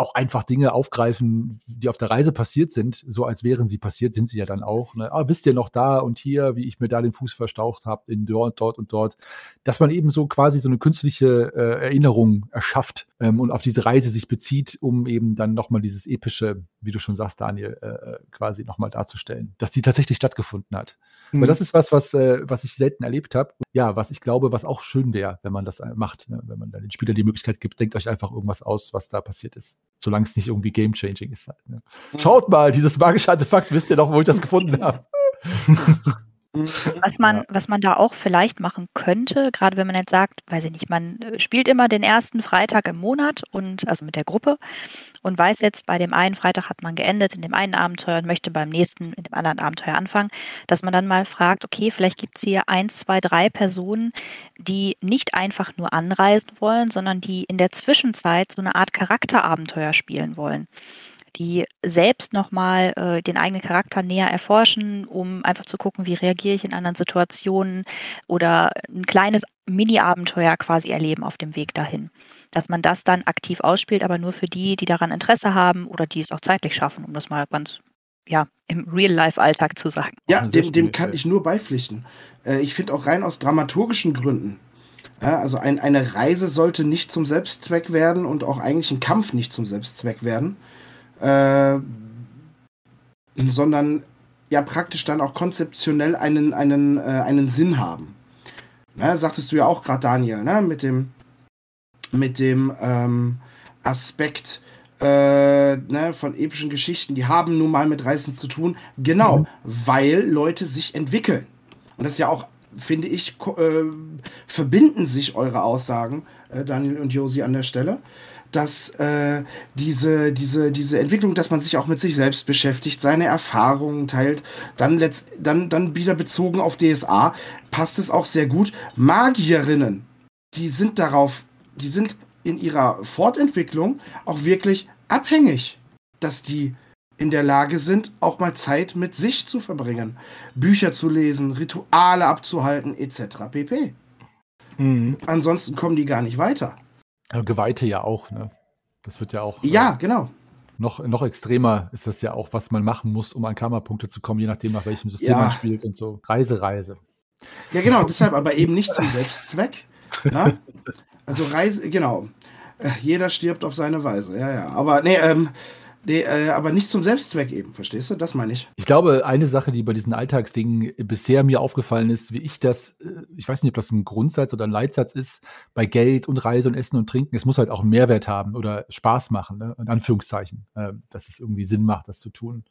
Speaker 1: auch einfach Dinge aufgreifen, die auf der Reise passiert sind, so als wären sie passiert, sind sie ja dann auch. Ne? Ah, wisst ihr noch da und hier, wie ich mir da den Fuß verstaucht habe, in dort, dort und dort, dass man eben so quasi so eine künstliche äh, Erinnerung erschafft ähm, und auf diese Reise sich bezieht, um eben dann nochmal dieses epische, wie du schon sagst, Daniel, äh, äh quasi nochmal darzustellen, dass die tatsächlich stattgefunden hat. Mhm. Aber das ist was, was, äh, was ich selten erlebt habe. Ja, was ich glaube, was auch schön wäre, wenn man das äh, macht, ne? wenn man dann den Spielern die Möglichkeit gibt, denkt euch einfach irgendwas aus, was da passiert ist. Solange es nicht irgendwie game-changing ist. Halt, ne? mhm. Schaut mal, dieses magische Artefakt, wisst ihr noch, wo ich das gefunden habe?
Speaker 4: Mhm. Was man, ja. was man da auch vielleicht machen könnte, gerade wenn man jetzt sagt, weiß ich nicht, man äh, spielt immer den ersten Freitag im Monat und also mit der Gruppe und weiß jetzt, bei dem einen Freitag hat man geendet in dem einen Abenteuer und möchte beim nächsten in dem anderen Abenteuer anfangen, dass man dann mal fragt, okay, vielleicht gibt es hier eins, zwei, drei Personen, die nicht einfach nur anreisen wollen, sondern die in der Zwischenzeit so eine Art Charakterabenteuer spielen wollen die selbst nochmal äh, den eigenen Charakter näher erforschen, um einfach zu gucken, wie reagiere ich in anderen Situationen oder ein kleines Mini-Abenteuer quasi erleben auf dem Weg dahin. Dass man das dann aktiv ausspielt, aber nur für die, die daran Interesse haben oder die es auch zeitlich schaffen, um das mal ganz ja, im Real-Life-Alltag zu sagen.
Speaker 3: Ja, dem, dem kann ich nur beipflichten. Äh, ich finde auch rein aus dramaturgischen Gründen. Ja, also ein, eine Reise sollte nicht zum Selbstzweck werden und auch eigentlich ein Kampf nicht zum Selbstzweck werden äh, sondern ja praktisch dann auch konzeptionell einen, einen, äh, einen Sinn haben. Ne, sagtest du ja auch gerade, Daniel, ne, mit dem, mit dem ähm, Aspekt äh, ne, von epischen Geschichten, die haben nun mal mit Reisen zu tun. Genau, mhm. weil Leute sich entwickeln. Und das ist ja auch, finde ich, äh, verbinden sich eure Aussagen, äh, Daniel und Josi, an der Stelle dass äh, diese, diese, diese Entwicklung, dass man sich auch mit sich selbst beschäftigt, seine Erfahrungen teilt, dann, letzt, dann, dann wieder bezogen auf DSA, passt es auch sehr gut. Magierinnen, die sind darauf, die sind in ihrer Fortentwicklung auch wirklich abhängig, dass die in der Lage sind, auch mal Zeit mit sich zu verbringen, Bücher zu lesen, Rituale abzuhalten, etc. pp. Mhm. Ansonsten kommen die gar nicht weiter.
Speaker 1: Geweihte ja auch, ne? Das wird ja auch.
Speaker 3: Ja, äh, genau.
Speaker 1: Noch, noch extremer ist das ja auch, was man machen muss, um an Karma-Punkte zu kommen, je nachdem, nach welchem System ja. man spielt und so. Reise, Reise.
Speaker 3: Ja, genau, deshalb aber eben nicht zum Selbstzweck. Na? Also Reise, genau. Äh, jeder stirbt auf seine Weise, ja, ja. Aber nee, ähm, Nee, äh, aber nicht zum Selbstzweck eben, verstehst du? Das meine ich.
Speaker 1: Ich glaube, eine Sache, die bei diesen Alltagsdingen bisher mir aufgefallen ist, wie ich das, äh, ich weiß nicht, ob das ein Grundsatz oder ein Leitsatz ist, bei Geld und Reise und Essen und Trinken, es muss halt auch einen Mehrwert haben oder Spaß machen, ne? in Anführungszeichen, äh, dass es irgendwie Sinn macht, das zu tun.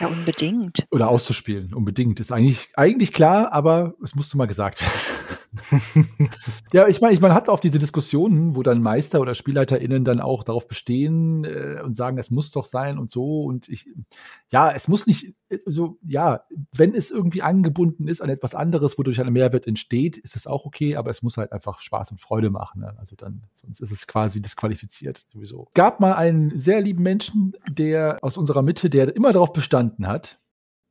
Speaker 4: Ja, unbedingt.
Speaker 1: Oder auszuspielen, unbedingt. Ist eigentlich, eigentlich klar, aber es musste mal gesagt werden. ja, ich meine, ich mein, hat auch diese Diskussionen, wo dann Meister oder SpielleiterInnen dann auch darauf bestehen äh, und sagen, es muss doch sein und so. Und ich, ja, es muss nicht, so, ja, wenn es irgendwie angebunden ist an etwas anderes, wodurch ein Mehrwert entsteht, ist es auch okay, aber es muss halt einfach Spaß und Freude machen. Ne? Also dann, sonst ist es quasi disqualifiziert sowieso. Es gab mal einen sehr lieben Menschen, der aus unserer Mitte, der immer darauf bestand, verstanden hat,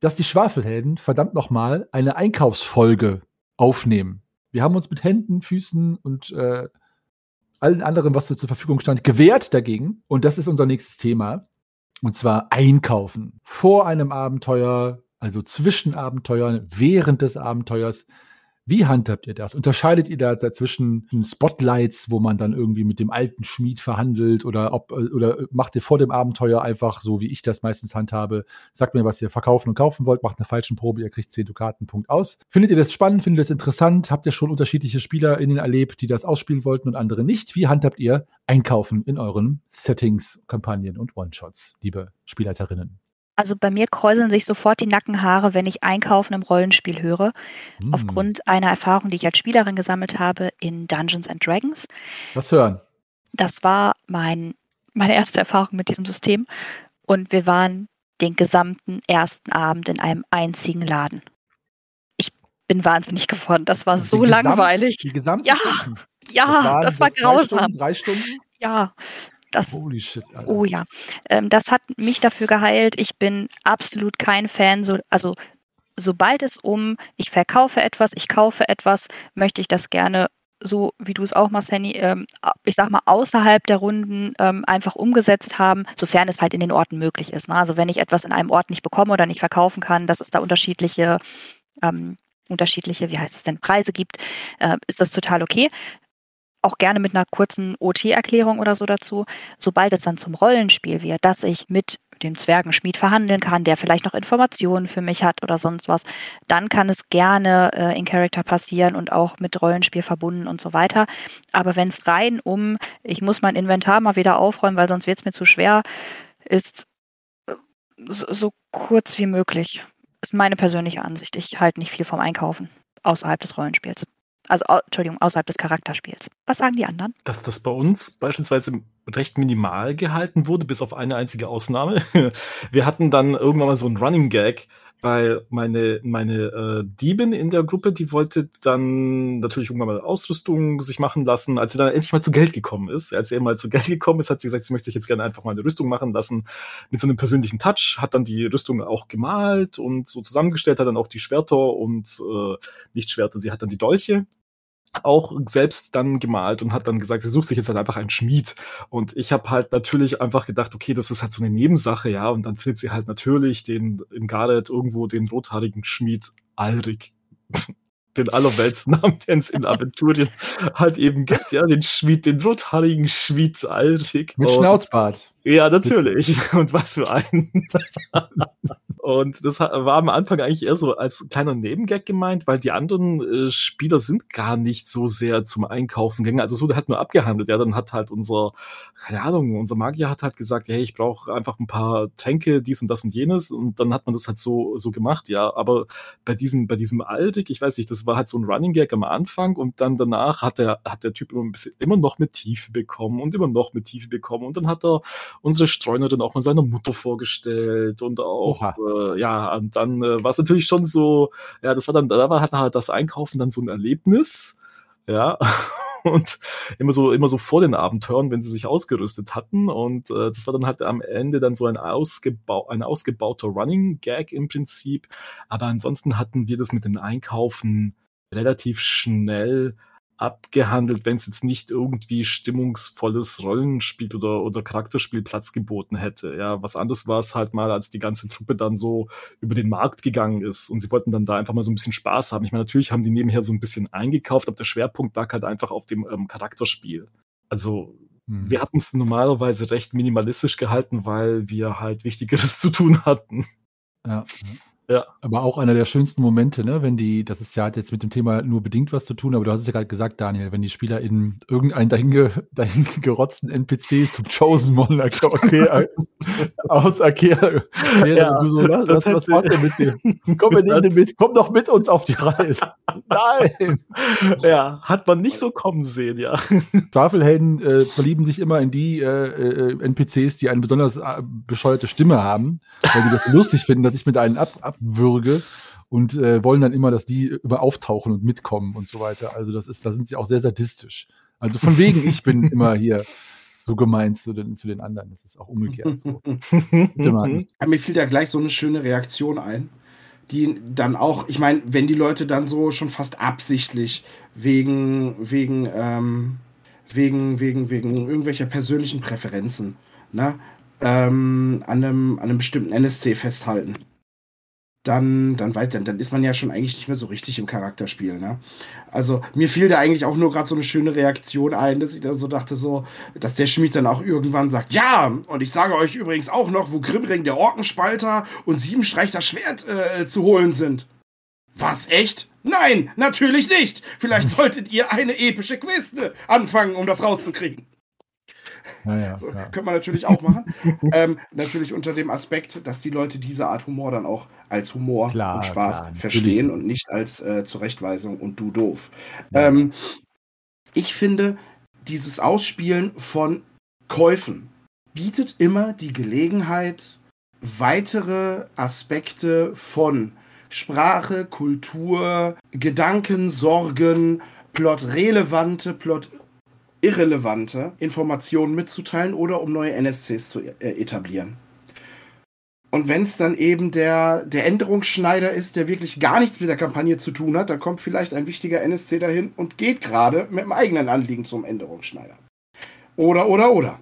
Speaker 1: dass die Schwafelhelden verdammt nochmal eine Einkaufsfolge aufnehmen. Wir haben uns mit Händen, Füßen und äh, allen anderen, was zur Verfügung stand, gewehrt dagegen. Und das ist unser nächstes Thema. Und zwar Einkaufen. Vor einem Abenteuer, also zwischen Abenteuern, während des Abenteuers. Wie handhabt ihr das? Unterscheidet ihr da dazwischen Spotlights, wo man dann irgendwie mit dem alten Schmied verhandelt oder ob oder macht ihr vor dem Abenteuer einfach so, wie ich das meistens handhabe, sagt mir, was ihr verkaufen und kaufen wollt, macht eine falschen Probe, ihr kriegt 10 Dukaten, Punkt aus. Findet ihr das spannend? Findet ihr das interessant? Habt ihr schon unterschiedliche SpielerInnen erlebt, die das ausspielen wollten und andere nicht? Wie handhabt ihr Einkaufen in euren Settings, Kampagnen und One-Shots, liebe Spielleiterinnen?
Speaker 4: Also bei mir kräuseln sich sofort die Nackenhaare, wenn ich Einkaufen im Rollenspiel höre. Hm. Aufgrund einer Erfahrung, die ich als Spielerin gesammelt habe in Dungeons and Dragons.
Speaker 1: Was hören?
Speaker 4: Das war mein, meine erste Erfahrung mit diesem System. Und wir waren den gesamten ersten Abend in einem einzigen Laden. Ich bin wahnsinnig geworden. Das war so Gesamt, langweilig.
Speaker 1: Die gesamte
Speaker 4: ja, Session. ja, das, das war grausam.
Speaker 1: Stunden, drei Stunden?
Speaker 4: Ja, das,
Speaker 1: Holy shit,
Speaker 4: Alter. Oh ja. Ähm, das hat mich dafür geheilt. Ich bin absolut kein Fan. So, also, sobald es um, ich verkaufe etwas, ich kaufe etwas, möchte ich das gerne so wie du es auch machst, Henny, ähm, ich sag mal, außerhalb der Runden ähm, einfach umgesetzt haben, sofern es halt in den Orten möglich ist. Ne? Also wenn ich etwas in einem Ort nicht bekomme oder nicht verkaufen kann, dass es da unterschiedliche, ähm, unterschiedliche, wie heißt es denn, Preise gibt, äh, ist das total okay auch gerne mit einer kurzen OT-Erklärung oder so dazu. Sobald es dann zum Rollenspiel wird, dass ich mit dem Zwergenschmied verhandeln kann, der vielleicht noch Informationen für mich hat oder sonst was, dann kann es gerne äh, in Character passieren und auch mit Rollenspiel verbunden und so weiter. Aber wenn es rein um, ich muss mein Inventar mal wieder aufräumen, weil sonst wird es mir zu schwer, ist äh, so, so kurz wie möglich. Ist meine persönliche Ansicht. Ich halte nicht viel vom Einkaufen außerhalb des Rollenspiels. Also, Entschuldigung, außerhalb des Charakterspiels. Was sagen die anderen?
Speaker 2: Dass das bei uns beispielsweise recht minimal gehalten wurde, bis auf eine einzige Ausnahme. Wir hatten dann irgendwann mal so einen Running Gag, weil meine, meine äh, Diebin in der Gruppe, die wollte dann natürlich irgendwann mal Ausrüstung sich machen lassen. Als sie dann endlich mal zu Geld gekommen ist, als sie mal zu Geld gekommen ist, hat sie gesagt, sie möchte sich jetzt gerne einfach mal eine Rüstung machen lassen mit so einem persönlichen Touch, hat dann die Rüstung auch gemalt und so zusammengestellt, hat dann auch die Schwerter und äh, nicht Schwerter, sie hat dann die Dolche auch selbst dann gemalt und hat dann gesagt, sie sucht sich jetzt halt einfach einen Schmied. Und ich habe halt natürlich einfach gedacht, okay, das ist halt so eine Nebensache, ja. Und dann findet sie halt natürlich den in Gareth irgendwo den rothaarigen Schmied Alrik. den Allerweltsnamen, den es in Aventurien halt eben gibt, ja, den Schmied, den rothaarigen Schmied Alrik.
Speaker 1: Mit Schnauzbart.
Speaker 2: Ja, natürlich. Und was für einen. Und das war am Anfang eigentlich eher so als kleiner Nebengag gemeint, weil die anderen äh, Spieler sind gar nicht so sehr zum Einkaufen gegangen. Also es wurde halt nur abgehandelt. Ja, dann hat halt unser, keine Ahnung, unser Magier hat halt gesagt, hey, ich brauche einfach ein paar Tränke, dies und das und jenes. Und dann hat man das halt so, so gemacht, ja. Aber bei diesem, bei diesem Aldik, ich weiß nicht, das war halt so ein Running Gag am Anfang und dann danach hat der, hat der Typ immer, ein bisschen, immer noch mit Tiefe bekommen und immer noch mit Tiefe bekommen. Und dann hat er unsere Streunerin auch mal seiner Mutter vorgestellt und auch, äh, ja, und dann äh, war es natürlich schon so, ja, das war dann, da war halt das Einkaufen dann so ein Erlebnis, ja. Und immer so, immer so vor den Abenteuern, wenn sie sich ausgerüstet hatten. Und äh, das war dann halt am Ende dann so ein, ausgebau ein ausgebauter Running Gag im Prinzip. Aber ansonsten hatten wir das mit dem Einkaufen relativ schnell abgehandelt, wenn es jetzt nicht irgendwie stimmungsvolles Rollenspiel oder, oder Charakterspiel Platz geboten hätte. Ja, was anderes war es halt mal, als die ganze Truppe dann so über den Markt gegangen ist und sie wollten dann da einfach mal so ein bisschen Spaß haben. Ich meine, natürlich haben die nebenher so ein bisschen eingekauft, aber der Schwerpunkt lag halt einfach auf dem ähm, Charakterspiel. Also hm. wir hatten es normalerweise recht minimalistisch gehalten, weil wir halt Wichtigeres zu tun hatten.
Speaker 1: Ja. Ja. Aber auch einer der schönsten Momente, ne, wenn die, das ist ja hat jetzt mit dem Thema nur bedingt was zu tun, aber du hast es ja gerade gesagt, Daniel, wenn die Spieler in irgendeinen dahin, dahin gerotzten NPC zum Chosen One okay, aus Akea ja, du so, was, was, was macht der mit dir? Komm, wir nehmen den mit, komm doch mit uns auf die Reise.
Speaker 2: Nein! Ja, hat man nicht so kommen sehen, ja.
Speaker 1: Tafelhelden äh, verlieben sich immer in die äh, äh NPCs, die eine besonders äh, bescheuerte Stimme haben, weil die das lustig finden, dass ich mit einem ab, ab abwürge und äh, wollen dann immer, dass die über auftauchen und mitkommen und so weiter. Also das ist, da sind sie auch sehr sadistisch. Also von wegen, ich bin immer hier so gemeint zu den, zu den anderen. Das ist auch umgekehrt so.
Speaker 3: Mir fiel da gleich so eine schöne Reaktion ein, die dann auch, ich meine, wenn die Leute dann so schon fast absichtlich wegen, wegen, ähm, wegen, wegen, wegen irgendwelcher persönlichen Präferenzen, ne, ähm, an, einem, an einem bestimmten NSC festhalten dann, dann weiß dann, dann ist man ja schon eigentlich nicht mehr so richtig im Charakterspiel. Ne? Also mir fiel da eigentlich auch nur gerade so eine schöne Reaktion ein, dass ich da so dachte, so, dass der Schmied dann auch irgendwann sagt, ja, und ich sage euch übrigens auch noch, wo Grimring der Orkenspalter und Siebenstreich das Schwert äh, zu holen sind. Was, echt? Nein, natürlich nicht. Vielleicht solltet ihr eine epische Quizne anfangen, um das rauszukriegen. Ja, ja, so, könnte man natürlich auch machen. ähm, natürlich unter dem Aspekt, dass die Leute diese Art Humor dann auch als Humor klar, und Spaß klar, verstehen und nicht als äh, Zurechtweisung und du doof. Ja. Ähm, ich finde, dieses Ausspielen von Käufen bietet immer die Gelegenheit, weitere Aspekte von Sprache, Kultur, Gedanken, Sorgen, plotrelevante, plot irrelevante Informationen mitzuteilen oder um neue NSCs zu äh, etablieren. Und wenn es dann eben der, der Änderungsschneider ist, der wirklich gar nichts mit der Kampagne zu tun hat, dann kommt vielleicht ein wichtiger NSC dahin und geht gerade mit dem eigenen Anliegen zum Änderungsschneider. Oder, oder, oder.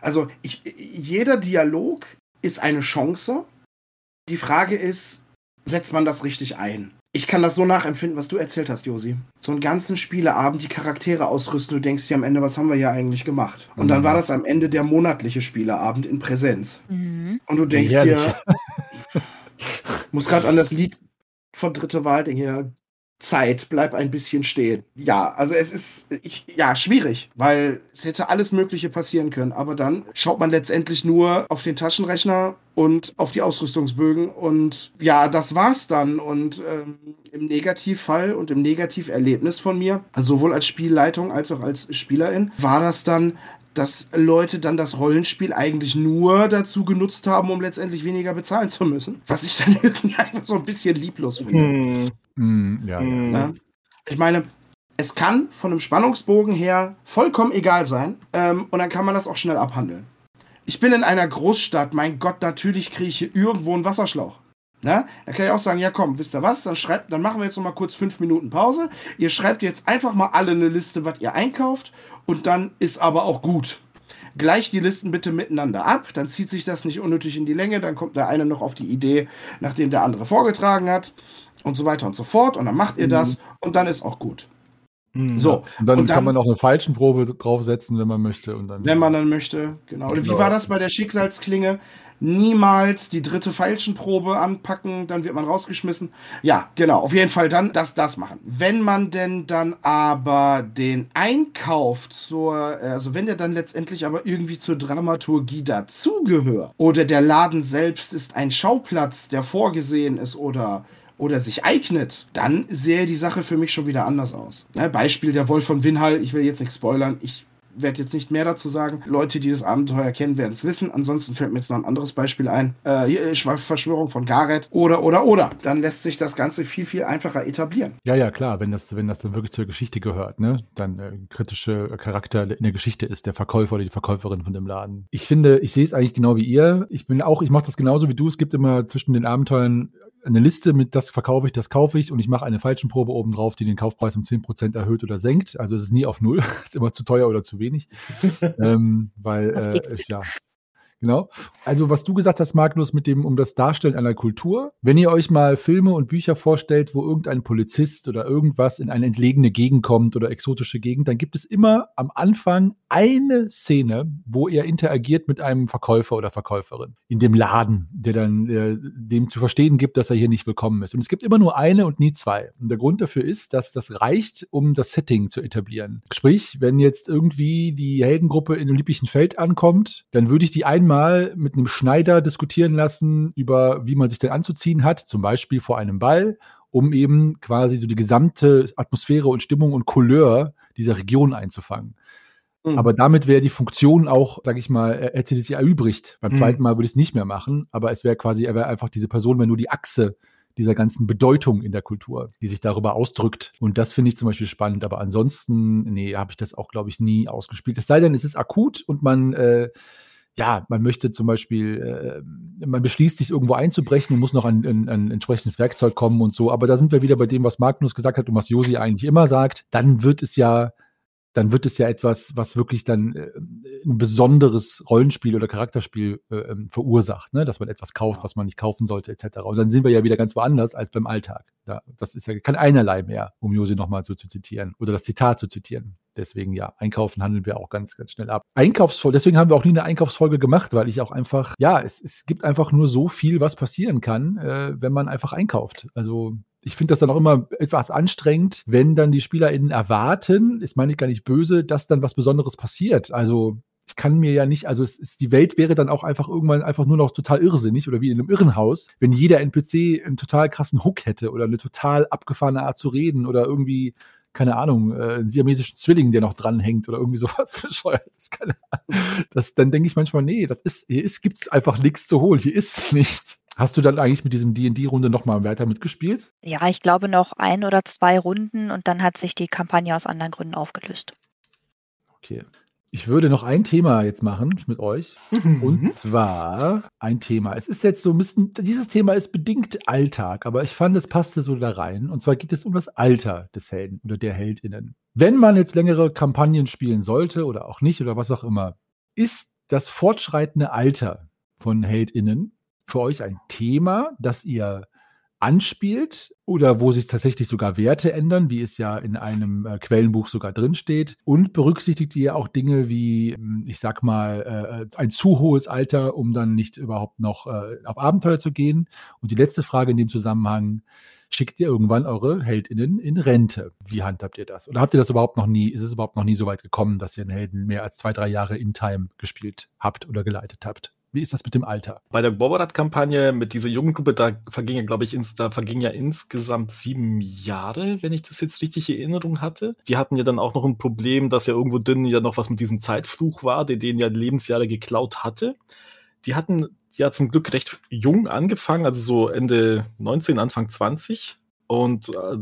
Speaker 3: Also ich, jeder Dialog ist eine Chance. Die Frage ist, setzt man das richtig ein? Ich kann das so nachempfinden, was du erzählt hast, Josi. So einen ganzen Spieleabend die Charaktere ausrüsten, du denkst dir am Ende, was haben wir hier eigentlich gemacht? Und dann mhm. war das am Ende der monatliche Spieleabend in Präsenz. Mhm. Und du denkst dir, muss gerade an das Lied von Dritte Wahl, denke hier, Zeit, bleib ein bisschen stehen. Ja, also es ist ich, ja schwierig, weil es hätte alles Mögliche passieren können. Aber dann schaut man letztendlich nur auf den Taschenrechner und auf die Ausrüstungsbögen und ja, das war's dann. Und ähm, im Negativfall und im Negativerlebnis von mir, sowohl als Spielleitung als auch als Spielerin, war das dann dass Leute dann das Rollenspiel eigentlich nur dazu genutzt haben, um letztendlich weniger bezahlen zu müssen. Was ich dann irgendwie einfach so ein bisschen lieblos finde. Hm. Mm, ja, mm. ja. Ich meine, es kann von einem Spannungsbogen her vollkommen egal sein ähm, und dann kann man das auch schnell abhandeln. Ich bin in einer Großstadt, mein Gott, natürlich kriege ich hier irgendwo einen Wasserschlauch. Na, da kann ich auch sagen, ja komm, wisst ihr was, dann schreibt, dann machen wir jetzt noch mal kurz fünf Minuten Pause. Ihr schreibt jetzt einfach mal alle eine Liste, was ihr einkauft und dann ist aber auch gut. Gleicht die Listen bitte miteinander ab, dann zieht sich das nicht unnötig in die Länge, dann kommt der eine noch auf die Idee, nachdem der andere vorgetragen hat und so weiter und so fort. Und dann macht ihr das mhm. und dann ist auch gut.
Speaker 1: Mhm. So. Und dann, und dann, kann man auch eine Falschenprobe draufsetzen, wenn man möchte. Und dann,
Speaker 3: wenn man dann möchte, genau. Wie genau. war das bei der Schicksalsklinge? Niemals die dritte Feilchenprobe anpacken, dann wird man rausgeschmissen. Ja, genau. Auf jeden Fall dann das, das machen. Wenn man denn dann aber den Einkauf zur, also wenn der dann letztendlich aber irgendwie zur Dramaturgie dazugehört oder der Laden selbst ist ein Schauplatz, der vorgesehen ist oder oder sich eignet, dann sähe die Sache für mich schon wieder anders aus. Ne, Beispiel der Wolf von Winhall, ich will jetzt nicht spoilern, ich werde jetzt nicht mehr dazu sagen. Leute, die das Abenteuer kennen, werden es wissen. Ansonsten fällt mir jetzt noch ein anderes Beispiel ein. Äh, hier, Verschwörung von Gareth oder, oder, oder. Dann lässt sich das Ganze viel, viel einfacher etablieren.
Speaker 1: Ja, ja, klar. Wenn das, wenn das dann wirklich zur Geschichte gehört, ne? Dann äh, kritische Charakter in der Geschichte ist der Verkäufer oder die Verkäuferin von dem Laden. Ich finde, ich sehe es eigentlich genau wie ihr. Ich bin auch, ich mache das genauso wie du. Es gibt immer zwischen den Abenteuern eine Liste mit das verkaufe ich, das kaufe ich und ich mache eine Falschenprobe oben drauf, die den Kaufpreis um 10% erhöht oder senkt. Also es ist nie auf Null, ist immer zu teuer oder zu wenig. ähm, weil äh, es ja Genau. Also, was du gesagt hast, Magnus, mit dem um das Darstellen einer Kultur. Wenn ihr euch mal Filme und Bücher vorstellt, wo irgendein Polizist oder irgendwas in eine entlegene Gegend kommt oder exotische Gegend, dann gibt es immer am Anfang eine Szene, wo er interagiert mit einem Verkäufer oder Verkäuferin in dem Laden, der dann äh, dem zu verstehen gibt, dass er hier nicht willkommen ist. Und es gibt immer nur eine und nie zwei. Und der Grund dafür ist, dass das reicht, um das Setting zu etablieren. Sprich, wenn jetzt irgendwie die Heldengruppe in einem lieblichen Feld ankommt, dann würde ich die einmal mal mit einem Schneider diskutieren lassen über, wie man sich denn anzuziehen hat, zum Beispiel vor einem Ball, um eben quasi so die gesamte Atmosphäre und Stimmung und Couleur dieser Region einzufangen. Mhm. Aber damit wäre die Funktion auch, sag ich mal, er hätte sich erübrigt. Beim mhm. zweiten Mal würde ich es nicht mehr machen, aber es wäre quasi, er wäre einfach diese Person, wenn nur die Achse dieser ganzen Bedeutung in der Kultur, die sich darüber ausdrückt. Und das finde ich zum Beispiel spannend. Aber ansonsten, nee, habe ich das auch, glaube ich, nie ausgespielt. Es sei denn, es ist akut und man äh, ja, man möchte zum Beispiel, äh, man beschließt sich irgendwo einzubrechen und muss noch ein, ein, ein, entsprechendes Werkzeug kommen und so. Aber da sind wir wieder bei dem, was Magnus gesagt hat und was Josi eigentlich immer sagt. Dann wird es ja, dann wird es ja etwas, was wirklich dann äh, ein besonderes Rollenspiel oder Charakterspiel äh, ähm, verursacht, ne? dass man etwas kauft, was man nicht kaufen sollte, etc. Und dann sind wir ja wieder ganz woanders als beim Alltag. Ja, das ist ja kein einerlei mehr, um Josi nochmal so zu zitieren oder das Zitat zu zitieren. Deswegen ja, einkaufen handeln wir auch ganz, ganz schnell ab. Einkaufsfolge, deswegen haben wir auch nie eine Einkaufsfolge gemacht, weil ich auch einfach, ja, es, es gibt einfach nur so viel, was passieren kann, äh, wenn man einfach einkauft. Also ich finde das dann auch immer etwas anstrengend, wenn dann die SpielerInnen erwarten, ist meine ich gar nicht böse, dass dann was Besonderes passiert. Also ich kann mir ja nicht, also es ist, die Welt wäre dann auch einfach irgendwann einfach nur noch total irrsinnig oder wie in einem Irrenhaus, wenn jeder NPC einen total krassen Hook hätte oder eine total abgefahrene Art zu reden oder irgendwie keine Ahnung, äh, einen siamesischen Zwilling, der noch dranhängt oder irgendwie sowas bescheuertes. Keine Ahnung. Das, dann denke ich manchmal, nee, das ist, hier ist, gibt's einfach nichts zu holen, hier ist nichts. Hast du dann eigentlich mit diesem D&D-Runde nochmal weiter mitgespielt?
Speaker 4: Ja, ich glaube noch ein oder zwei Runden und dann hat sich die Kampagne aus anderen Gründen aufgelöst.
Speaker 1: Okay. Ich würde noch ein Thema jetzt machen mit euch. Und zwar ein Thema. Es ist jetzt so ein bisschen, dieses Thema ist bedingt Alltag, aber ich fand, es passte so da rein. Und zwar geht es um das Alter des Helden oder der HeldInnen. Wenn man jetzt längere Kampagnen spielen sollte oder auch nicht oder was auch immer, ist das fortschreitende Alter von HeldInnen für euch ein Thema, das ihr anspielt oder wo sich tatsächlich sogar Werte ändern, wie es ja in einem äh, Quellenbuch sogar drinsteht. Und berücksichtigt ihr auch Dinge wie, hm, ich sag mal, äh, ein zu hohes Alter, um dann nicht überhaupt noch äh, auf Abenteuer zu gehen? Und die letzte Frage in dem Zusammenhang, schickt ihr irgendwann eure HeldInnen in Rente? Wie handhabt ihr das? Oder habt ihr das überhaupt noch nie, ist es überhaupt noch nie so weit gekommen, dass ihr einen Helden mehr als zwei, drei Jahre in Time gespielt habt oder geleitet habt? Wie ist das mit dem Alter?
Speaker 2: Bei der Boborat-Kampagne mit dieser Jugendgruppe, da verging ja, glaube ich, ins, da verging ja insgesamt sieben Jahre, wenn ich das jetzt richtig in Erinnerung hatte. Die hatten ja dann auch noch ein Problem, dass ja irgendwo drin ja noch was mit diesem Zeitfluch war, der denen ja Lebensjahre geklaut hatte. Die hatten ja zum Glück recht jung angefangen, also so Ende 19, Anfang 20. Und äh,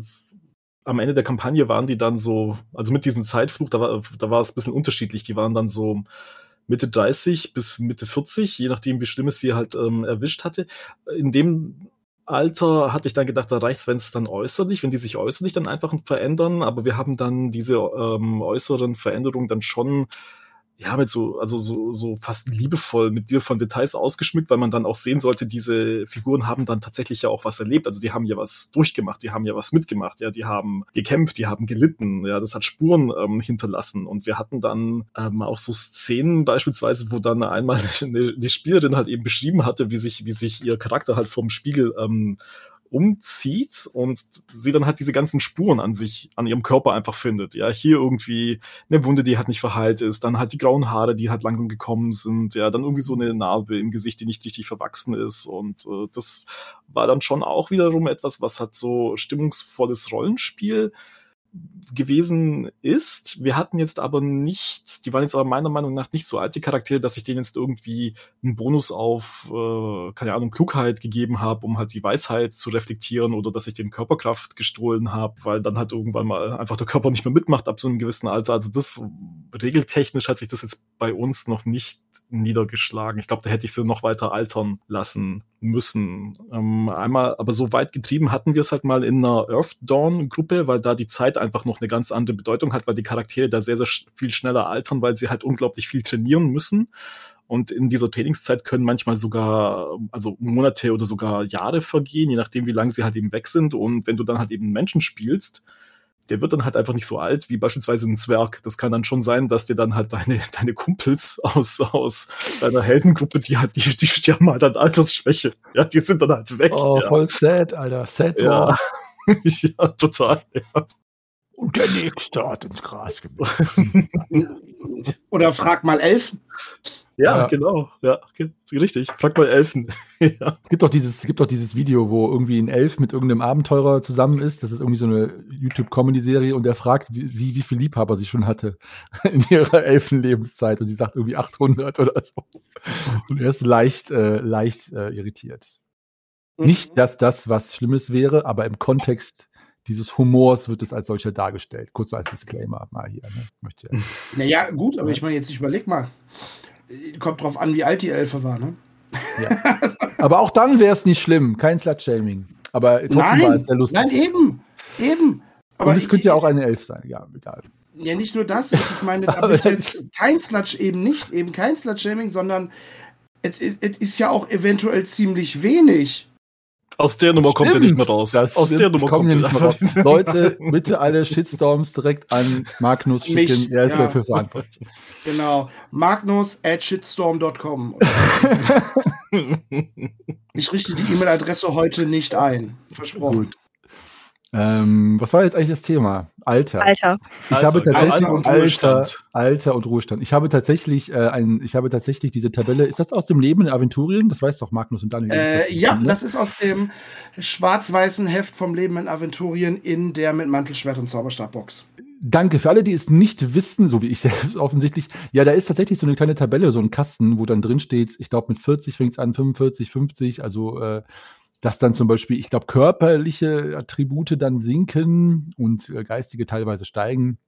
Speaker 2: am Ende der Kampagne waren die dann so, also mit diesem Zeitfluch, da war, da war es ein bisschen unterschiedlich. Die waren dann so Mitte 30 bis Mitte 40, je nachdem, wie schlimm es sie halt ähm, erwischt hatte. In dem Alter hatte ich dann gedacht, da reicht's, wenn es dann äußerlich, wenn die sich äußerlich dann einfach verändern, aber wir haben dann diese ähm, äußeren Veränderungen dann schon ja, mit so, also so, so fast liebevoll mit dir von Details ausgeschmückt, weil man dann auch sehen sollte, diese Figuren haben dann tatsächlich ja auch was erlebt. Also die haben ja was durchgemacht, die haben ja was mitgemacht, ja, die haben gekämpft, die haben gelitten, ja, das hat Spuren ähm, hinterlassen. Und wir hatten dann ähm, auch so Szenen beispielsweise, wo dann einmal eine, eine Spielerin halt eben beschrieben hatte, wie sich, wie sich ihr Charakter halt vom Spiegel ähm, umzieht und sie dann halt diese ganzen Spuren an sich, an ihrem Körper einfach findet. Ja, hier irgendwie eine Wunde, die halt nicht verheilt ist, dann halt die grauen Haare, die halt langsam gekommen sind, ja, dann irgendwie so eine Narbe im Gesicht, die nicht richtig verwachsen ist und äh, das war dann schon auch wiederum etwas, was hat so stimmungsvolles Rollenspiel gewesen ist. Wir hatten jetzt aber nicht, die waren jetzt aber meiner Meinung nach nicht so alte Charaktere, dass ich denen jetzt irgendwie einen Bonus auf, äh, keine Ahnung, Klugheit gegeben habe, um halt die Weisheit zu reflektieren oder dass ich dem Körperkraft gestohlen habe, weil dann halt irgendwann mal einfach der Körper nicht mehr mitmacht ab so einem gewissen Alter. Also das regeltechnisch hat sich das jetzt bei uns noch nicht niedergeschlagen. Ich glaube, da hätte ich sie noch weiter altern lassen müssen. Ähm, einmal, aber so weit getrieben hatten wir es halt mal in einer Earth Dawn Gruppe, weil da die Zeit einfach noch eine ganz andere Bedeutung hat, weil die Charaktere da sehr, sehr viel schneller altern, weil sie halt unglaublich viel trainieren müssen. Und in dieser Trainingszeit können manchmal sogar, also Monate oder sogar Jahre vergehen, je nachdem, wie lange sie halt eben weg sind. Und wenn du dann halt eben Menschen spielst, der wird dann halt einfach nicht so alt wie beispielsweise ein Zwerg. Das kann dann schon sein, dass dir dann halt deine, deine Kumpels aus, aus deiner Heldengruppe, die halt, die, die sterben halt an Altersschwäche. Ja, die sind dann halt weg.
Speaker 1: Oh,
Speaker 2: ja.
Speaker 1: voll sad, Alter. Sad
Speaker 2: Ja. ja, total. Ja.
Speaker 1: Und der Nächste hat ins Gras gebissen.
Speaker 3: Oder frag mal Elfen.
Speaker 2: Ja,
Speaker 1: Ja.
Speaker 2: genau. Ja, richtig. Frag mal Elfen. ja.
Speaker 1: Es gibt doch dieses, es gibt doch dieses Video, wo irgendwie ein Elf mit irgendeinem Abenteurer zusammen ist. Das ist irgendwie so eine YouTube-Comedy-Serie und der fragt wie, sie, wie viel Liebhaber sie schon hatte in ihrer Elfenlebenszeit und sie sagt irgendwie 800 oder so. Und er ist leicht, äh, leicht äh, irritiert. Nicht, dass das was Schlimmes wäre, aber im Kontext dieses Humors wird es als solcher dargestellt. Kurz so als Disclaimer mal hier. Ne? Möchte ja.
Speaker 3: Naja, gut, aber ich meine, jetzt überleg mal. Kommt drauf an, wie alt die Elfe war, ne?
Speaker 1: Aber auch dann wäre es nicht schlimm. Kein Slut-Shaming. Aber trotzdem war
Speaker 3: Nein,
Speaker 1: es sehr lustig.
Speaker 3: nein, eben. Eben.
Speaker 1: und es könnte ja auch eine Elf sein. Ja, egal.
Speaker 3: Ja, nicht nur das. Ich meine,
Speaker 1: Aber
Speaker 3: damit
Speaker 1: das
Speaker 3: jetzt kein Sludge eben nicht, eben kein Slut-Shaming, sondern es ist ja auch eventuell ziemlich wenig.
Speaker 2: Aus der Nummer kommt er nicht mehr raus.
Speaker 1: Das
Speaker 2: Aus der
Speaker 1: stimmt,
Speaker 2: Nummer kommt er
Speaker 1: nicht mehr raus. Leute, bitte alle Shitstorms direkt an Magnus
Speaker 3: Mich,
Speaker 1: schicken. Er ist
Speaker 3: ja.
Speaker 1: dafür verantwortlich.
Speaker 3: Genau. Magnus at shitstorm.com. Ich richte die E-Mail-Adresse heute nicht ein. Versprochen.
Speaker 1: Gut. Ähm, was war jetzt eigentlich das Thema? Alter.
Speaker 4: Alter.
Speaker 1: Ich
Speaker 2: Alter,
Speaker 1: habe tatsächlich
Speaker 2: Alter und
Speaker 1: Alter,
Speaker 2: Ruhestand.
Speaker 1: Alter und Ruhestand. Ich habe tatsächlich äh, ein, ich habe tatsächlich diese Tabelle. Ist das aus dem Leben in Aventurien? Das weiß doch Magnus und Daniel.
Speaker 3: Äh, ja,
Speaker 1: ne?
Speaker 3: das ist aus dem schwarz-weißen Heft vom Leben in Aventurien in der mit Mantelschwert und Zauberstabbox.
Speaker 1: Danke. Für alle, die es nicht wissen, so wie ich selbst offensichtlich, ja, da ist tatsächlich so eine kleine Tabelle, so ein Kasten, wo dann drin steht, ich glaube, mit 40 fängt es an, 45, 50, also äh, dass dann zum Beispiel, ich glaube, körperliche Attribute dann sinken und äh, geistige teilweise steigen.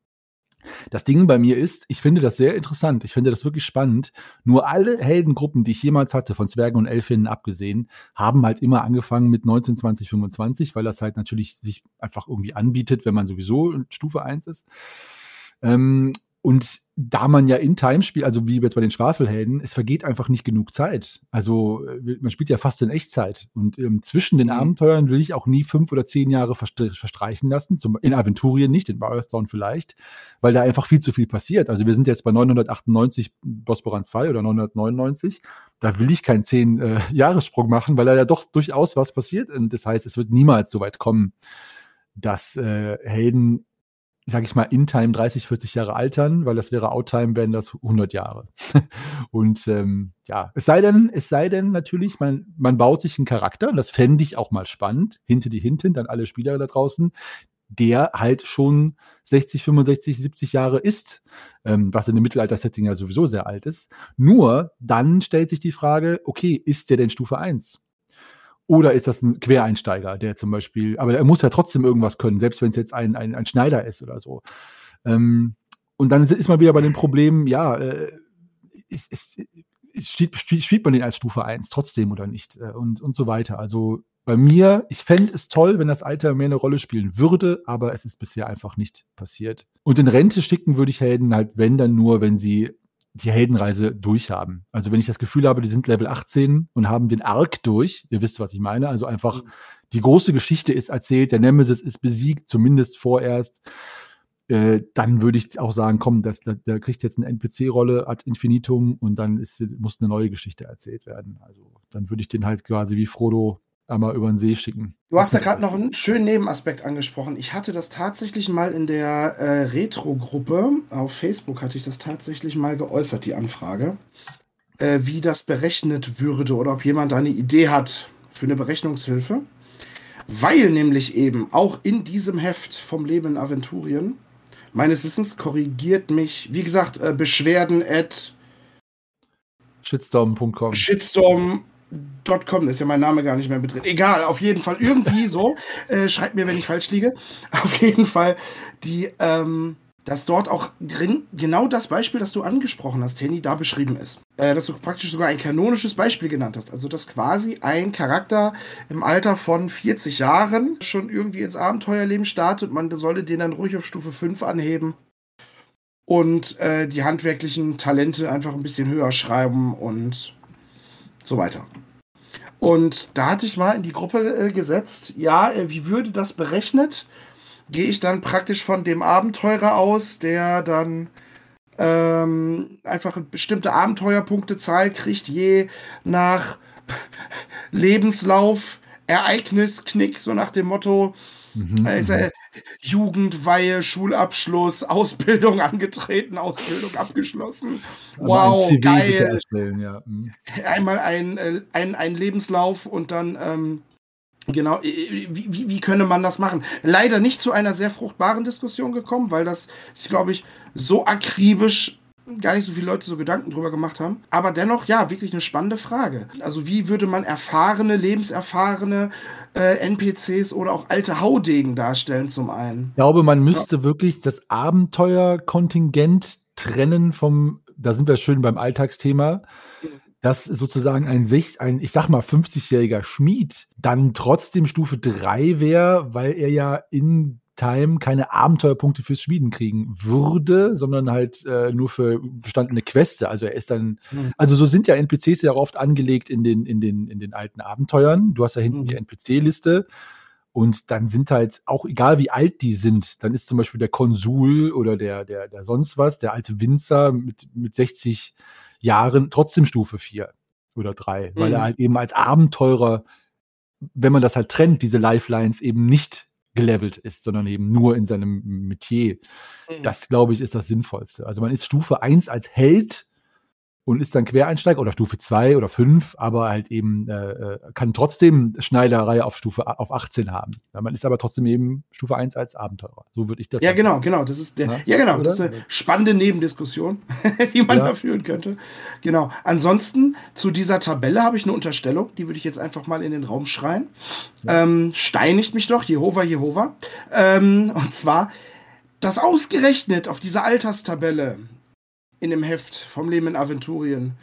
Speaker 1: Das Ding bei mir ist, ich finde das sehr interessant. Ich finde das wirklich spannend. Nur alle Heldengruppen, die ich jemals hatte, von Zwergen und Elfinnen abgesehen, haben halt immer angefangen mit 19, 20, 25, weil das halt natürlich sich einfach irgendwie anbietet, wenn man sowieso Stufe 1 ist. Ähm, und da man ja in Time spielt, also wie jetzt bei den Schwafelhelden, es vergeht einfach nicht genug Zeit. Also äh, man spielt ja fast in Echtzeit. Und ähm, zwischen den mhm. Abenteuern will ich auch nie fünf oder zehn Jahre verstreichen lassen. Zum, in Aventurien nicht, in Earthdawn vielleicht, weil da einfach viel zu viel passiert. Also wir sind jetzt bei 998 Bosporans Fall oder 999. Da will ich keinen zehn äh, Jahressprung machen, weil da ja doch durchaus was passiert. Und das heißt, es wird niemals so weit kommen, dass äh, Helden sage ich mal, in Time 30, 40 Jahre altern, weil das wäre Outtime, wären das 100 Jahre. und ähm, ja, es sei denn, es sei denn natürlich, man, man baut sich einen Charakter, das fände ich auch mal spannend, hinter die Hinten, dann alle Spieler da draußen, der halt schon 60, 65, 70 Jahre ist, ähm, was in dem Mittelalter-Setting ja sowieso sehr alt ist. Nur dann stellt sich die Frage, okay, ist der denn Stufe 1? Oder ist das ein Quereinsteiger, der zum Beispiel, aber er muss ja trotzdem irgendwas können, selbst wenn es jetzt ein, ein, ein Schneider ist oder so. Ähm, und dann ist man wieder bei dem Problem, ja, äh, ist, ist, ist, spielt, spielt man den als Stufe 1 trotzdem oder nicht? Äh, und, und so weiter. Also bei mir, ich fände es toll, wenn das Alter mehr eine Rolle spielen würde, aber es ist bisher einfach nicht passiert. Und in Rente schicken würde ich Helden halt, wenn dann nur, wenn sie die Heldenreise durchhaben. Also wenn ich das Gefühl habe, die sind Level 18 und haben den Arc durch, ihr wisst, was ich meine, also einfach mhm. die große Geschichte ist erzählt, der Nemesis ist besiegt, zumindest vorerst, äh, dann würde ich auch sagen, komm, das, der, der kriegt jetzt eine NPC-Rolle ad infinitum und dann ist, muss eine neue Geschichte erzählt werden. Also dann würde ich den halt quasi wie Frodo einmal über den See schicken.
Speaker 3: Du hast da gerade noch einen schönen Nebenaspekt angesprochen. Ich hatte das tatsächlich mal in der äh, Retro-Gruppe auf Facebook, hatte ich das tatsächlich mal geäußert, die Anfrage, äh, wie das berechnet würde oder ob jemand eine Idee hat für eine Berechnungshilfe. Weil nämlich eben auch in diesem Heft vom Leben in Aventurien, meines Wissens korrigiert mich, wie gesagt, äh, Beschwerden at
Speaker 1: shitstorm.com.
Speaker 3: Shitstorm .com, ist ja mein Name gar nicht mehr mit drin. Egal, auf jeden Fall irgendwie so. Äh, schreibt mir, wenn ich falsch liege. Auf jeden Fall, die, ähm, dass dort auch genau das Beispiel, das du angesprochen hast, Henny, da beschrieben ist. Äh, dass du praktisch sogar ein kanonisches Beispiel genannt hast. Also, dass quasi ein Charakter im Alter von 40 Jahren schon irgendwie ins Abenteuerleben startet. Man sollte den dann ruhig auf Stufe 5 anheben und äh, die handwerklichen Talente einfach ein bisschen höher schreiben und so weiter. Und da hatte ich mal in die Gruppe äh, gesetzt, ja, äh, wie würde das berechnet? Gehe ich dann praktisch von dem Abenteurer aus, der dann ähm, einfach bestimmte Abenteuerpunktezahl kriegt, je nach Lebenslauf, Ereignis, Knick, so nach dem Motto, Mhm, ist er Jugendweihe, Schulabschluss, Ausbildung angetreten, Ausbildung abgeschlossen. wow, ein geil. Ja. Mhm. Einmal ein, äh, ein, ein Lebenslauf und dann ähm, Genau, wie, wie, wie könne man das machen? Leider nicht zu einer sehr fruchtbaren Diskussion gekommen, weil das sich, glaube ich, so akribisch gar nicht so viele Leute so Gedanken drüber gemacht haben. Aber dennoch, ja, wirklich eine spannende Frage. Also wie würde man erfahrene, lebenserfahrene äh, NPCs oder auch alte Haudegen darstellen zum einen?
Speaker 1: Ich glaube, man müsste ja. wirklich das Abenteuerkontingent trennen vom, da sind wir schön beim Alltagsthema, dass sozusagen ein, ein ich sag mal, 50-jähriger Schmied dann trotzdem Stufe 3 wäre, weil er ja in Time keine Abenteuerpunkte fürs Schmieden kriegen würde, sondern halt äh, nur für bestandene Queste. Also er ist dann, mhm. also so sind ja NPCs ja auch oft angelegt in den, in den, in den alten Abenteuern. Du hast ja hinten mhm. die NPC-Liste. Und dann sind halt, auch egal wie alt die sind, dann ist zum Beispiel der Konsul oder der, der, der sonst was, der alte Winzer mit, mit 60 Jahren trotzdem Stufe 4 oder 3, mhm. weil er mhm. halt eben als Abenteurer, wenn man das halt trennt, diese Lifelines eben nicht gelevelt ist, sondern eben nur in seinem Metier. Mhm. Das, glaube ich, ist das Sinnvollste. Also man ist Stufe 1 als Held und ist dann Quereinsteiger oder Stufe 2 oder 5, aber halt eben äh, äh, kann trotzdem Schneiderei auf Stufe auf 18 haben. Ja, man ist aber trotzdem eben Stufe 1 als Abenteurer. So würde ich das
Speaker 3: Ja, sagen. genau, genau. Das ist der, ja, ja genau, oder? das ist eine spannende Nebendiskussion, die man ja. da führen könnte. Genau. Ansonsten zu dieser Tabelle habe ich eine Unterstellung, die würde ich jetzt einfach mal in den Raum schreien. Ähm, steinigt mich doch, Jehova, Jehova. Ähm, und zwar dass ausgerechnet auf dieser Alterstabelle in dem Heft vom Leben in Aventurien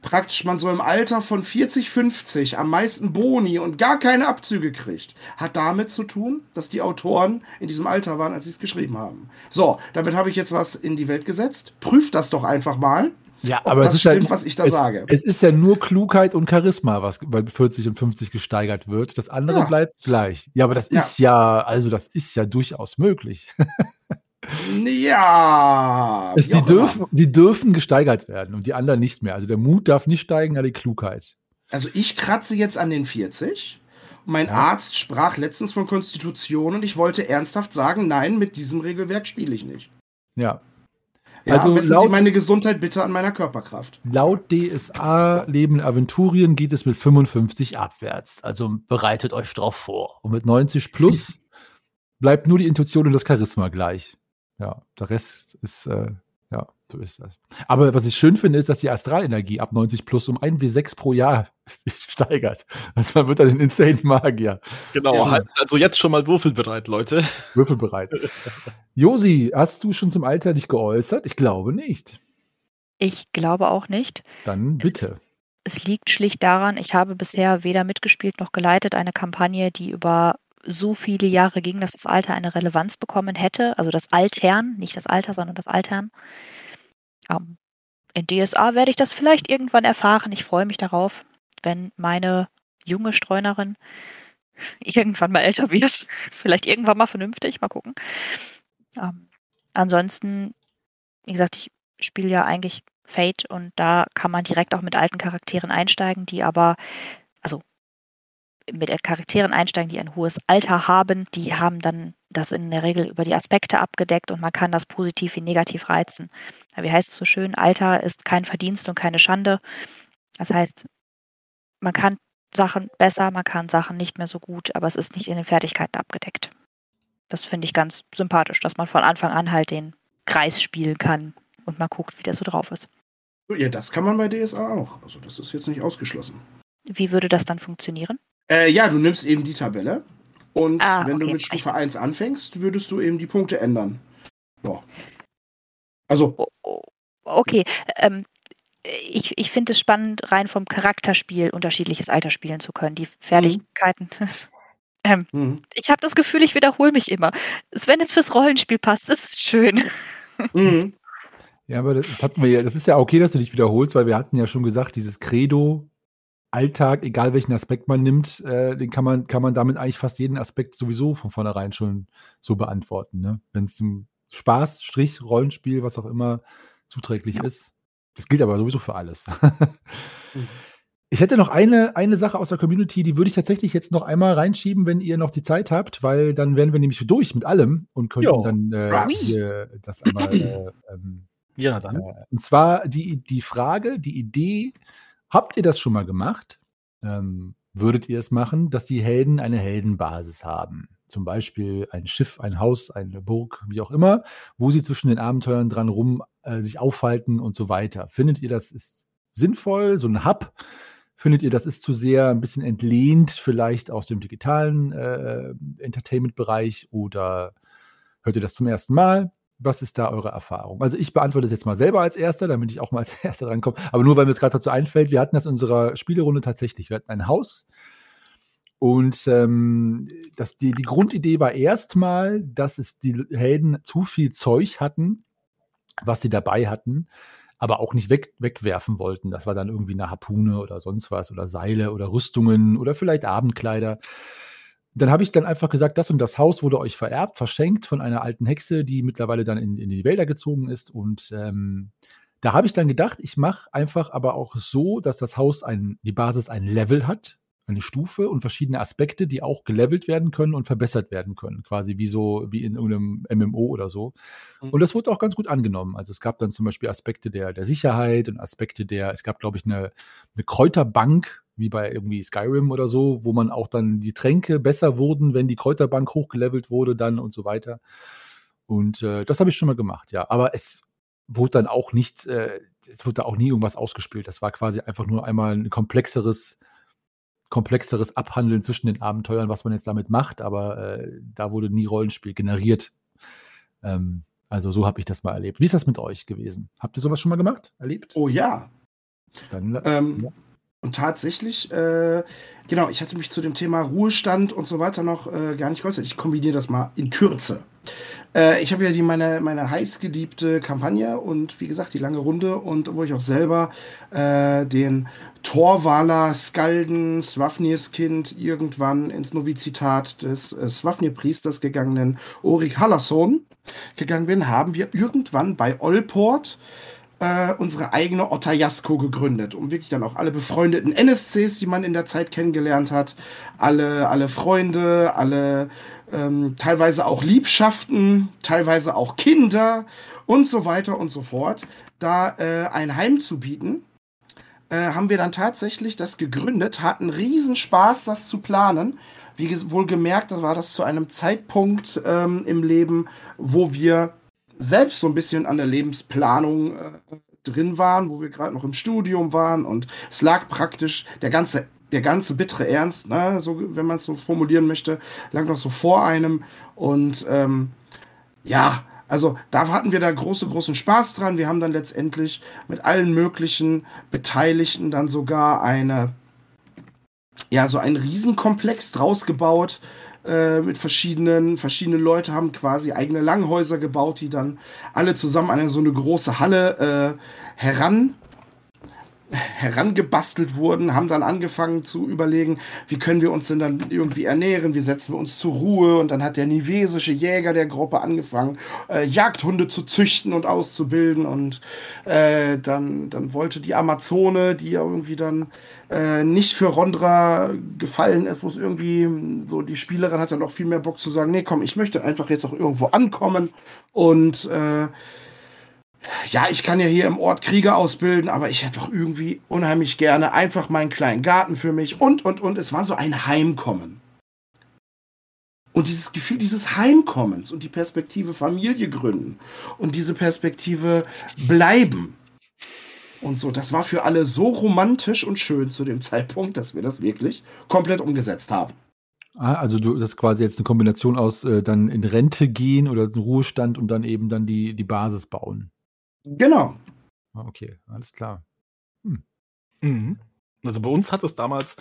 Speaker 3: praktisch man so im Alter von 40, 50 am meisten Boni und gar keine Abzüge kriegt, hat damit zu tun, dass die Autoren in diesem Alter waren, als sie es geschrieben haben. So, damit habe ich jetzt was in die Welt gesetzt. Prüft das doch einfach mal.
Speaker 1: Ja, aber es ist
Speaker 3: stimmt,
Speaker 1: halt,
Speaker 3: was ich da
Speaker 1: es,
Speaker 3: sage.
Speaker 1: Es ist ja nur Klugheit und Charisma, was bei 40 und 50 gesteigert wird. Das andere
Speaker 3: Ja.
Speaker 1: bleibt gleich. Ja, aber das
Speaker 3: Ja.
Speaker 1: ist ja, also das ist ja durchaus möglich.
Speaker 3: Ja.
Speaker 1: Es, die, dürfen, die dürfen gesteigert werden und die anderen nicht mehr. Also der Mut darf nicht steigen, aber die Klugheit.
Speaker 3: Also ich kratze jetzt an den 40. Mein
Speaker 1: Ja.
Speaker 3: Arzt sprach letztens von Konstitution und ich wollte ernsthaft sagen, nein, mit diesem Regelwerk spiele ich nicht.
Speaker 1: Ja.
Speaker 3: Ja,
Speaker 1: Also
Speaker 3: messen Sie
Speaker 1: laut-
Speaker 3: meine Gesundheit bitte an meiner Körperkraft.
Speaker 1: Laut DSA Leben Aventurien geht es mit 55 abwärts. Also bereitet euch drauf vor. Und mit 90 plus bleibt nur die Intuition und das Charisma gleich. Ja, der Rest ist, äh, ja, so ist das. Aber was ich schön finde, ist, dass die Astralenergie ab 90 plus um 1 wie 6 pro Jahr sich steigert. Also man wird dann ein Insane Magier.
Speaker 2: Genau,
Speaker 3: Ja.
Speaker 2: halt, also jetzt schon mal würfelbereit, Leute.
Speaker 1: Würfelbereit. Josi, hast du schon zum Alter dich geäußert? Ich glaube nicht.
Speaker 4: Ich glaube auch nicht.
Speaker 1: Dann bitte.
Speaker 4: Es liegt schlicht daran, ich habe bisher weder mitgespielt noch geleitet eine Kampagne, die über so viele Jahre ging, dass das Alter eine Relevanz bekommen hätte. Also das Altern, nicht das Alter, sondern das Altern. Ähm, in DSA werde ich das vielleicht irgendwann erfahren. Ich freue mich darauf, wenn meine junge Streunerin irgendwann mal älter wird. Vielleicht irgendwann mal vernünftig. Mal gucken. Ähm, ansonsten, wie gesagt, ich spiele ja eigentlich Fate und da kann man direkt auch mit alten Charakteren einsteigen, die aber, mit Charakteren einsteigen, die ein hohes Alter haben, die haben dann das in der Regel über die Aspekte abgedeckt und man kann das positiv wie negativ reizen. Wie heißt es so schön? Alter ist kein Verdienst und keine Schande. Das heißt, man kann Sachen besser, man kann Sachen nicht mehr so gut, aber es ist nicht in den Fertigkeiten abgedeckt. Das finde ich ganz sympathisch, dass man von Anfang an halt den Kreis spielen kann und mal guckt, wie der so drauf ist.
Speaker 3: Ja, das kann man bei DSA auch. Also das ist jetzt nicht ausgeschlossen.
Speaker 4: Wie würde das dann funktionieren?
Speaker 3: Äh, ja, du nimmst eben die Tabelle und
Speaker 4: Ah,
Speaker 3: wenn du
Speaker 4: okay.
Speaker 3: mit Stufe 1 anfängst, würdest du eben die Punkte ändern. Ja. Also,
Speaker 4: okay. Ähm, ich ich finde es spannend, rein vom Charakterspiel unterschiedliches Alter spielen zu können. Die Fertigkeiten. ähm,
Speaker 3: mhm.
Speaker 4: ich habe das Gefühl, ich wiederhole mich immer. Wenn es fürs Rollenspiel passt, ist es schön.
Speaker 3: Mhm.
Speaker 1: Ja, aber das, das hatten wir ja, das ist ja okay, dass du dich wiederholst, weil wir hatten ja schon gesagt, dieses Credo, Alltag, egal welchen Aspekt man nimmt, äh, den kann man, kann man damit eigentlich fast jeden Aspekt sowieso von vornherein schon so beantworten. Ne? Wenn es dem Spaß, Strich, Rollenspiel, was auch immer zuträglich
Speaker 4: Ja.
Speaker 1: ist. Das gilt aber sowieso für alles. Ich hätte noch eine, eine Sache aus der Community, die würde ich tatsächlich jetzt noch einmal reinschieben, wenn ihr noch die Zeit habt, weil dann wären wir nämlich durch mit allem und könnten
Speaker 2: Jo.
Speaker 1: dann äh, hier das einmal äh, ähm,
Speaker 2: Ja, dann.
Speaker 1: äh, und zwar die, die Frage, die Idee, habt ihr das schon mal gemacht? Ähm, würdet ihr es machen, dass die Helden eine Heldenbasis haben? Zum Beispiel ein Schiff, ein Haus, eine Burg, wie auch immer, wo sie zwischen den Abenteuern dran rum äh, sich aufhalten und so weiter. Findet ihr, das ist sinnvoll, so ein Hub? Findet ihr, das ist zu sehr ein bisschen entlehnt, vielleicht aus dem digitalen äh, Entertainment-Bereich oder hört ihr das zum ersten Mal? Was ist da eure Erfahrung? Also ich beantworte das jetzt mal selber als Erster, damit ich auch mal als Erster drankomme. Aber nur, weil mir es gerade dazu einfällt, wir hatten das in unserer Spielerunde tatsächlich. Wir hatten ein Haus und ähm, das, die, die Grundidee war erstmal, dass es die Helden zu viel Zeug hatten, was sie dabei hatten, aber auch nicht weg, wegwerfen wollten. Das war dann irgendwie eine Harpune oder sonst was oder Seile oder Rüstungen oder vielleicht Abendkleider. Dann habe ich dann einfach gesagt, das und das Haus wurde euch vererbt, verschenkt von einer alten Hexe, die mittlerweile dann in, in die Wälder gezogen ist. Und ähm, da habe ich dann gedacht, ich mache einfach aber auch so, dass das Haus ein, die Basis ein Level hat, eine Stufe und verschiedene Aspekte, die auch gelevelt werden können und verbessert werden können. Quasi wie so, wie in irgendeinem MMO oder so.
Speaker 2: Mhm.
Speaker 1: Und das wurde auch ganz gut angenommen. Also es gab dann zum Beispiel Aspekte der, der Sicherheit und Aspekte der, es gab, glaube ich, eine, eine Kräuterbank, wie bei irgendwie Skyrim oder so, wo man auch dann die Tränke besser wurden, wenn die Kräuterbank hochgelevelt wurde dann und so weiter. Und äh, das habe ich schon mal gemacht, ja. Aber es wurde dann auch nicht, äh, es wurde da auch nie irgendwas ausgespielt. Das war quasi einfach nur einmal ein komplexeres, komplexeres Abhandeln zwischen den Abenteuern, was man jetzt damit macht, aber äh, da wurde nie Rollenspiel generiert. Ähm, also so habe ich das mal erlebt. Wie ist das mit euch gewesen? Habt ihr sowas schon mal gemacht, erlebt?
Speaker 3: Oh ja.
Speaker 1: Dann,
Speaker 3: Ähm,
Speaker 1: ja.
Speaker 3: Und tatsächlich, äh, genau, ich hatte mich zu dem Thema Ruhestand und so weiter noch äh, gar nicht geäußert. Ich kombiniere das mal in Kürze. Äh, ich habe ja die meine, meine heißgeliebte Kampagne und wie gesagt die lange Runde und wo ich auch selber äh, den Torwaler Skalden Swafnirs Kind irgendwann ins Novizitat des äh, Swafnir-Priesters gegangenen Orik Hallerson gegangen bin, haben wir irgendwann bei Olport äh, unsere eigene Otajasko gegründet, um wirklich dann auch alle befreundeten NSCs, die man in der Zeit kennengelernt hat, alle, alle Freunde, alle ähm, teilweise auch Liebschaften, teilweise auch Kinder und so weiter und so fort, da äh, ein Heim zu bieten. Äh, haben wir dann tatsächlich das gegründet, hatten riesen Spaß, das zu planen. Wie wohl gemerkt, war das zu einem Zeitpunkt ähm, im Leben, wo wir selbst so ein bisschen an der Lebensplanung äh, drin waren, wo wir gerade noch im Studium waren und es lag praktisch der ganze der ganze bittere Ernst, ne, so wenn man es so formulieren möchte, lag noch so vor einem und ähm, ja, also da hatten wir da große, großen Spaß dran. Wir haben dann letztendlich mit allen möglichen Beteiligten dann sogar eine, ja, so einen Riesenkomplex draus gebaut, äh, mit verschiedenen, verschiedene Leute haben quasi eigene Langhäuser gebaut, die dann alle zusammen an so eine große Halle äh, heran herangebastelt wurden, haben dann angefangen zu überlegen, wie können wir uns denn dann irgendwie ernähren, wie setzen wir uns zur Ruhe. Und dann hat der nivesische Jäger der Gruppe angefangen, äh, Jagdhunde zu züchten und auszubilden. Und äh, dann, dann wollte die Amazone, die ja irgendwie dann äh, nicht für Rondra gefallen ist, muss irgendwie so die Spielerin hat dann auch viel mehr Bock zu sagen, nee, komm, ich möchte einfach jetzt auch irgendwo ankommen. Und äh, ja, ich kann ja hier im Ort Krieger ausbilden, aber ich hätte doch irgendwie unheimlich gerne einfach meinen kleinen Garten für mich und, und, und. Es war so ein Heimkommen. Und dieses Gefühl dieses Heimkommens und die Perspektive Familie gründen und diese Perspektive bleiben. Und so, das war für alle so romantisch und schön zu dem Zeitpunkt, dass wir das wirklich komplett umgesetzt haben.
Speaker 1: Ah, also du, das ist quasi jetzt eine Kombination aus äh, dann in Rente gehen oder in Ruhestand und dann eben dann die, die Basis bauen.
Speaker 3: Genau.
Speaker 1: Ah, okay, alles klar.
Speaker 2: Mhm. Also bei uns hat es damals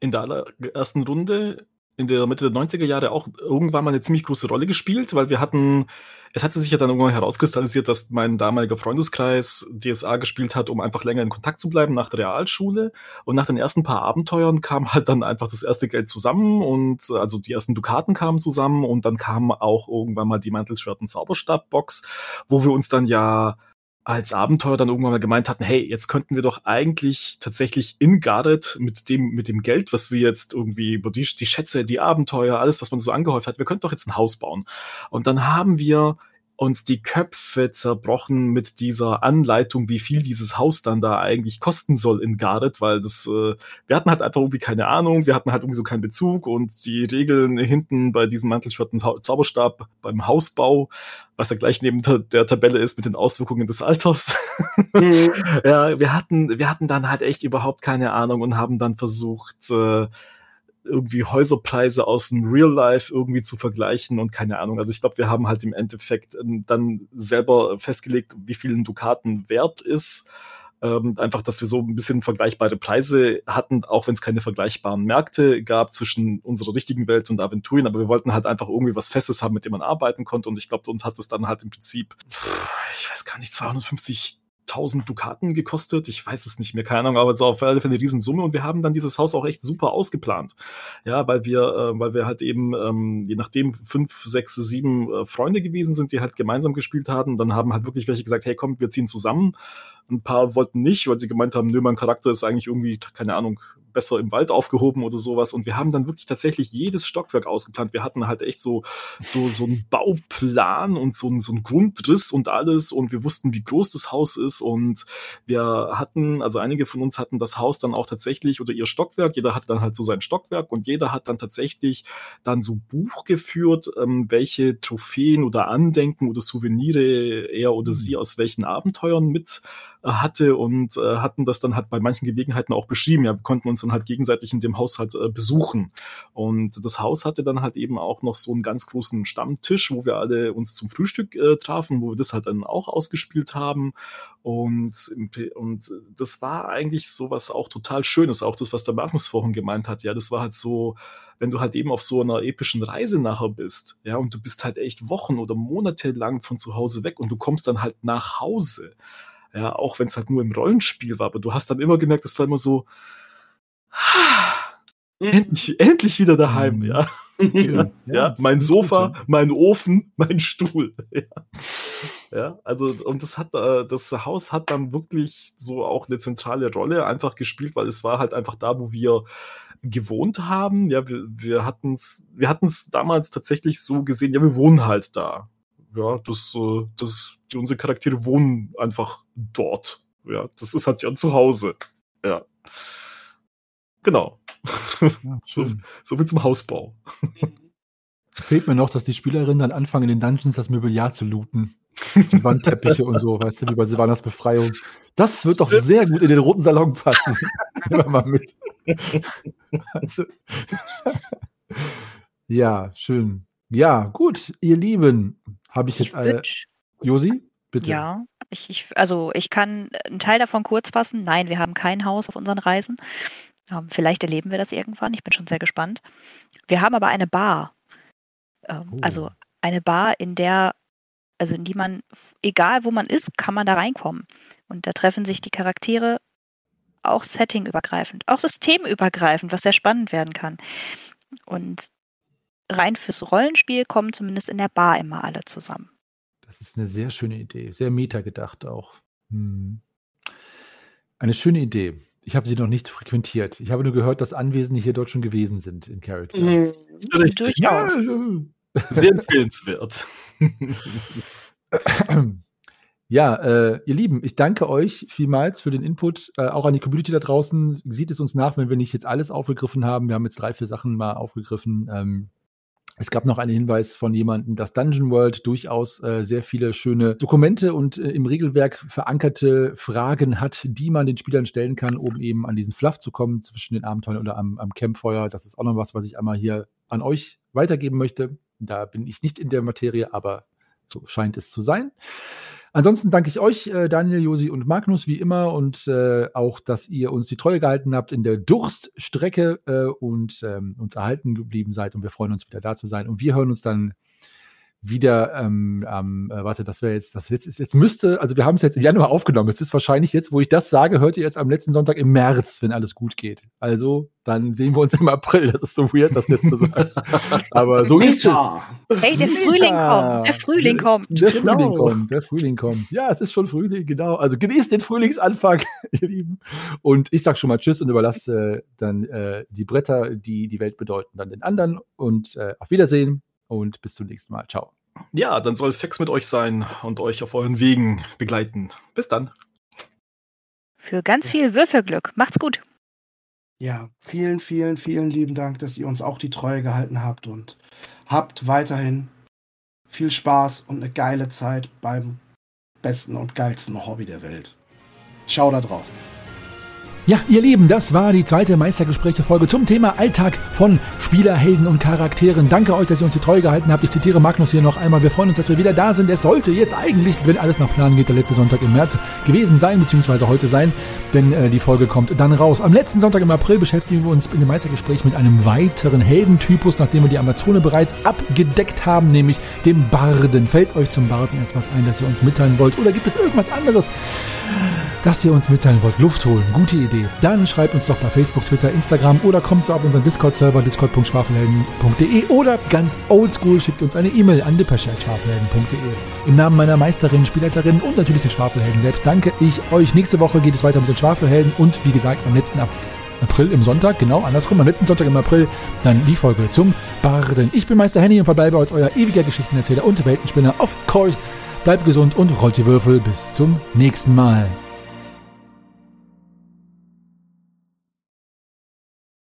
Speaker 2: in der allerersten Runde in der Mitte der 90er Jahre auch irgendwann mal eine ziemlich große Rolle gespielt, weil wir hatten, es hatte sich ja dann irgendwann herauskristallisiert, dass mein damaliger Freundeskreis DSA gespielt hat, um einfach länger in Kontakt zu bleiben nach der Realschule. Und nach den ersten paar Abenteuern kam halt dann einfach das erste Geld zusammen und also die ersten Dukaten kamen zusammen und dann kam auch irgendwann mal die Mantelschwert- und Zauberstab-Box, wo wir uns dann ja als Abenteuer dann irgendwann mal gemeint hatten, hey, jetzt könnten wir doch eigentlich tatsächlich in Gareth mit dem, mit dem Geld, was wir jetzt irgendwie, die, die Schätze, die Abenteuer, alles, was man so angehäuft hat, wir könnten doch jetzt ein Haus bauen. Und dann haben wir uns die Köpfe zerbrochen mit dieser Anleitung, wie viel dieses Haus dann da eigentlich kosten soll in Gareth, weil das, äh, wir hatten halt einfach irgendwie keine Ahnung, wir hatten halt irgendwie so keinen Bezug und die Regeln hinten bei diesem Mantelschwert und Zau- Zauberstab beim Hausbau, was ja gleich neben der, der Tabelle ist mit den Auswirkungen des Alters. ja, wir hatten, wir hatten dann halt echt überhaupt keine Ahnung und haben dann versucht, äh, irgendwie Häuserpreise aus dem Real Life irgendwie zu vergleichen und keine Ahnung. Also ich glaube, wir haben halt im Endeffekt ähm, dann selber festgelegt, wie viel ein Dukaten wert ist. Ähm, einfach, dass wir so ein bisschen vergleichbare Preise hatten, auch wenn es keine vergleichbaren Märkte gab zwischen unserer richtigen Welt und Aventurien, aber wir wollten halt einfach irgendwie was Festes haben, mit dem man arbeiten konnte und ich glaube, uns hat es dann halt im Prinzip, ich weiß gar nicht, 250 1000 Dukaten gekostet. Ich weiß es nicht mehr, keine Ahnung, aber es war auf alle Fälle eine Riesensumme und wir haben dann dieses Haus auch echt super ausgeplant. Ja, weil wir, äh, weil wir halt eben, ähm, je nachdem, fünf, sechs, sieben äh, Freunde gewesen sind, die halt gemeinsam gespielt hatten. Dann haben halt wirklich welche gesagt, hey, komm, wir ziehen zusammen. Ein paar wollten nicht, weil sie gemeint haben, nö, mein Charakter ist eigentlich irgendwie, keine Ahnung, besser im Wald aufgehoben oder sowas. Und wir haben dann wirklich tatsächlich jedes Stockwerk ausgeplant. Wir hatten halt echt so, so, so einen Bauplan und so, einen- so einen Grundriss und alles. Und wir wussten, wie groß das Haus ist. Und wir hatten, also einige von uns hatten das Haus dann auch tatsächlich oder ihr Stockwerk. Jeder hatte dann halt so sein Stockwerk und jeder hat dann tatsächlich dann so Buch geführt, ähm, welche Trophäen oder Andenken oder Souvenire er oder sie aus welchen Abenteuern mit hatte und äh, hatten das dann halt bei manchen Gelegenheiten auch beschrieben. Ja, wir konnten uns dann halt gegenseitig in dem Haus halt äh, besuchen. Und das Haus hatte dann halt eben auch noch so einen ganz großen Stammtisch, wo wir alle uns zum Frühstück äh, trafen, wo wir das halt dann auch ausgespielt haben. Und, und das war eigentlich sowas auch total Schönes, auch das, was der Magnus vorhin gemeint hat. Ja, das war halt so, wenn du halt eben auf so einer epischen Reise nachher bist, ja, und du bist halt echt Wochen oder Monate lang von zu Hause weg und du kommst dann halt nach Hause. Ja, auch wenn es halt nur im Rollenspiel war, aber du hast dann immer gemerkt, das war immer so, mhm. endlich, endlich wieder daheim, mhm. ja. Ja, ja, mein Sofa, gut, ja. mein Ofen, mein Stuhl. Ja. ja, also und das hat äh, das Haus hat dann wirklich so auch eine zentrale Rolle einfach gespielt, weil es war halt einfach da, wo wir gewohnt haben. Ja, wir, wir hatten es wir hatten's damals tatsächlich so gesehen, ja, wir wohnen halt da. Ja, das, äh, das, die, unsere Charaktere wohnen einfach dort. Ja, das ist halt ja zu Hause. Ja. Genau. Ja, so, so wie zum Hausbau.
Speaker 1: Fehlt mir noch, dass die Spielerinnen dann anfangen, in den Dungeons das Mobiliar zu looten. Die Wandteppiche und so, weißt du, wie bei Silvanas Befreiung. Das wird doch sehr gut in den roten Salon passen. Nehmen wir mal mit. Also, ja, schön. Ja, gut, ihr Lieben. Habe ich jetzt alle. Josi, bitte.
Speaker 4: Ja, ich, ich, also ich kann einen Teil davon kurz fassen. Nein, wir haben kein Haus auf unseren Reisen. Ähm, vielleicht erleben wir das irgendwann. Ich bin schon sehr gespannt. Wir haben aber eine Bar. Ähm, oh. Also eine Bar, in der, also in die man, egal wo man ist, kann man da reinkommen. Und da treffen sich die Charaktere auch settingübergreifend, auch systemübergreifend, was sehr spannend werden kann. Und rein fürs Rollenspiel kommen zumindest in der Bar immer alle zusammen.
Speaker 1: Das ist eine sehr schöne Idee, sehr meta gedacht auch. Hm. Eine schöne Idee. Ich habe sie noch nicht frequentiert. Ich habe nur gehört, dass Anwesende hier dort schon gewesen sind in Character. Mhm.
Speaker 2: Richtig. Ja, sehr empfehlenswert.
Speaker 1: Ja, äh, ihr Lieben, ich danke euch vielmals für den Input. Äh, auch an die Community da draußen. Sieht es uns nach, wenn wir nicht jetzt alles aufgegriffen haben. Wir haben jetzt drei, vier Sachen mal aufgegriffen. Ähm, es gab noch einen Hinweis von jemandem, dass Dungeon World durchaus äh, sehr viele schöne Dokumente und äh, im Regelwerk verankerte Fragen hat, die man den Spielern stellen kann, um eben an diesen Fluff zu kommen zwischen den Abenteuern oder am, am Campfeuer. Das ist auch noch was, was ich einmal hier an euch weitergeben möchte. Da bin ich nicht in der Materie, aber so scheint es zu sein. Ansonsten danke ich euch, äh, Daniel, Josi und Magnus, wie immer, und äh, auch, dass ihr uns die Treue gehalten habt in der Durststrecke äh, und ähm, uns erhalten geblieben seid. Und wir freuen uns wieder da zu sein. Und wir hören uns dann wieder, ähm, ähm, äh, warte, das wäre jetzt, das jetzt, ist, jetzt müsste, also wir haben es jetzt im Januar aufgenommen. Es ist wahrscheinlich jetzt, wo ich das sage, hört ihr jetzt am letzten Sonntag im März, wenn alles gut geht. Also, dann sehen wir uns im April. Das ist so weird, das jetzt zu sagen. Aber so ist es.
Speaker 4: Hey, der Frühling kommt. Der Frühling kommt.
Speaker 1: Der Frühling genau. kommt. Der Frühling kommt. Ja, es ist schon Frühling, genau. Also genießt den Frühlingsanfang, ihr Lieben. Und ich sag schon mal Tschüss und überlasse äh, dann äh, die Bretter, die die Welt bedeuten, dann den anderen. Und äh, auf Wiedersehen und bis zum nächsten Mal. Ciao.
Speaker 2: Ja, dann soll Fex mit euch sein und euch auf euren Wegen begleiten. Bis dann.
Speaker 4: Für ganz viel Würfelglück. Macht's gut.
Speaker 3: Ja, vielen, vielen, vielen lieben Dank, dass ihr uns auch die Treue gehalten habt und habt weiterhin viel Spaß und eine geile Zeit beim besten und geilsten Hobby der Welt. Ciao da draußen.
Speaker 1: Ja, ihr Lieben, das war die zweite Meistergespräche-Folge zum Thema Alltag von Spielerhelden und Charakteren. Danke euch, dass ihr uns die Treue gehalten habt. Ich zitiere Magnus hier noch einmal. Wir freuen uns, dass wir wieder da sind. Es sollte jetzt eigentlich, wenn alles nach Plan geht, der letzte Sonntag im März gewesen sein, beziehungsweise heute sein, denn äh, die Folge kommt dann raus. Am letzten Sonntag im April beschäftigen wir uns in dem Meistergespräch mit einem weiteren Heldentypus, nachdem wir die Amazone bereits abgedeckt haben, nämlich dem Barden. Fällt euch zum Barden etwas ein, das ihr uns mitteilen wollt? Oder gibt es irgendwas anderes? Dass ihr uns mitteilen wollt. Luft holen, gute Idee. Dann schreibt uns doch bei Facebook, Twitter, Instagram oder kommt so auf unseren Discord-Server discord.schwafelhelden.de oder ganz oldschool schickt uns eine E-Mail an dipperchat.schwafelhelden.de. Im Namen meiner Meisterinnen, Spielleiterinnen und natürlich den Schwafelhelden selbst danke ich euch. Nächste Woche geht es weiter mit den Schwafelhelden und wie gesagt am letzten April im Sonntag, genau andersrum, am letzten Sonntag im April, dann die Folge zum Barden. Ich bin Meister Henny und verbleibe als euer ewiger Geschichtenerzähler und Weltenspinner. Of course, bleibt gesund und rollt die Würfel. Bis zum nächsten Mal.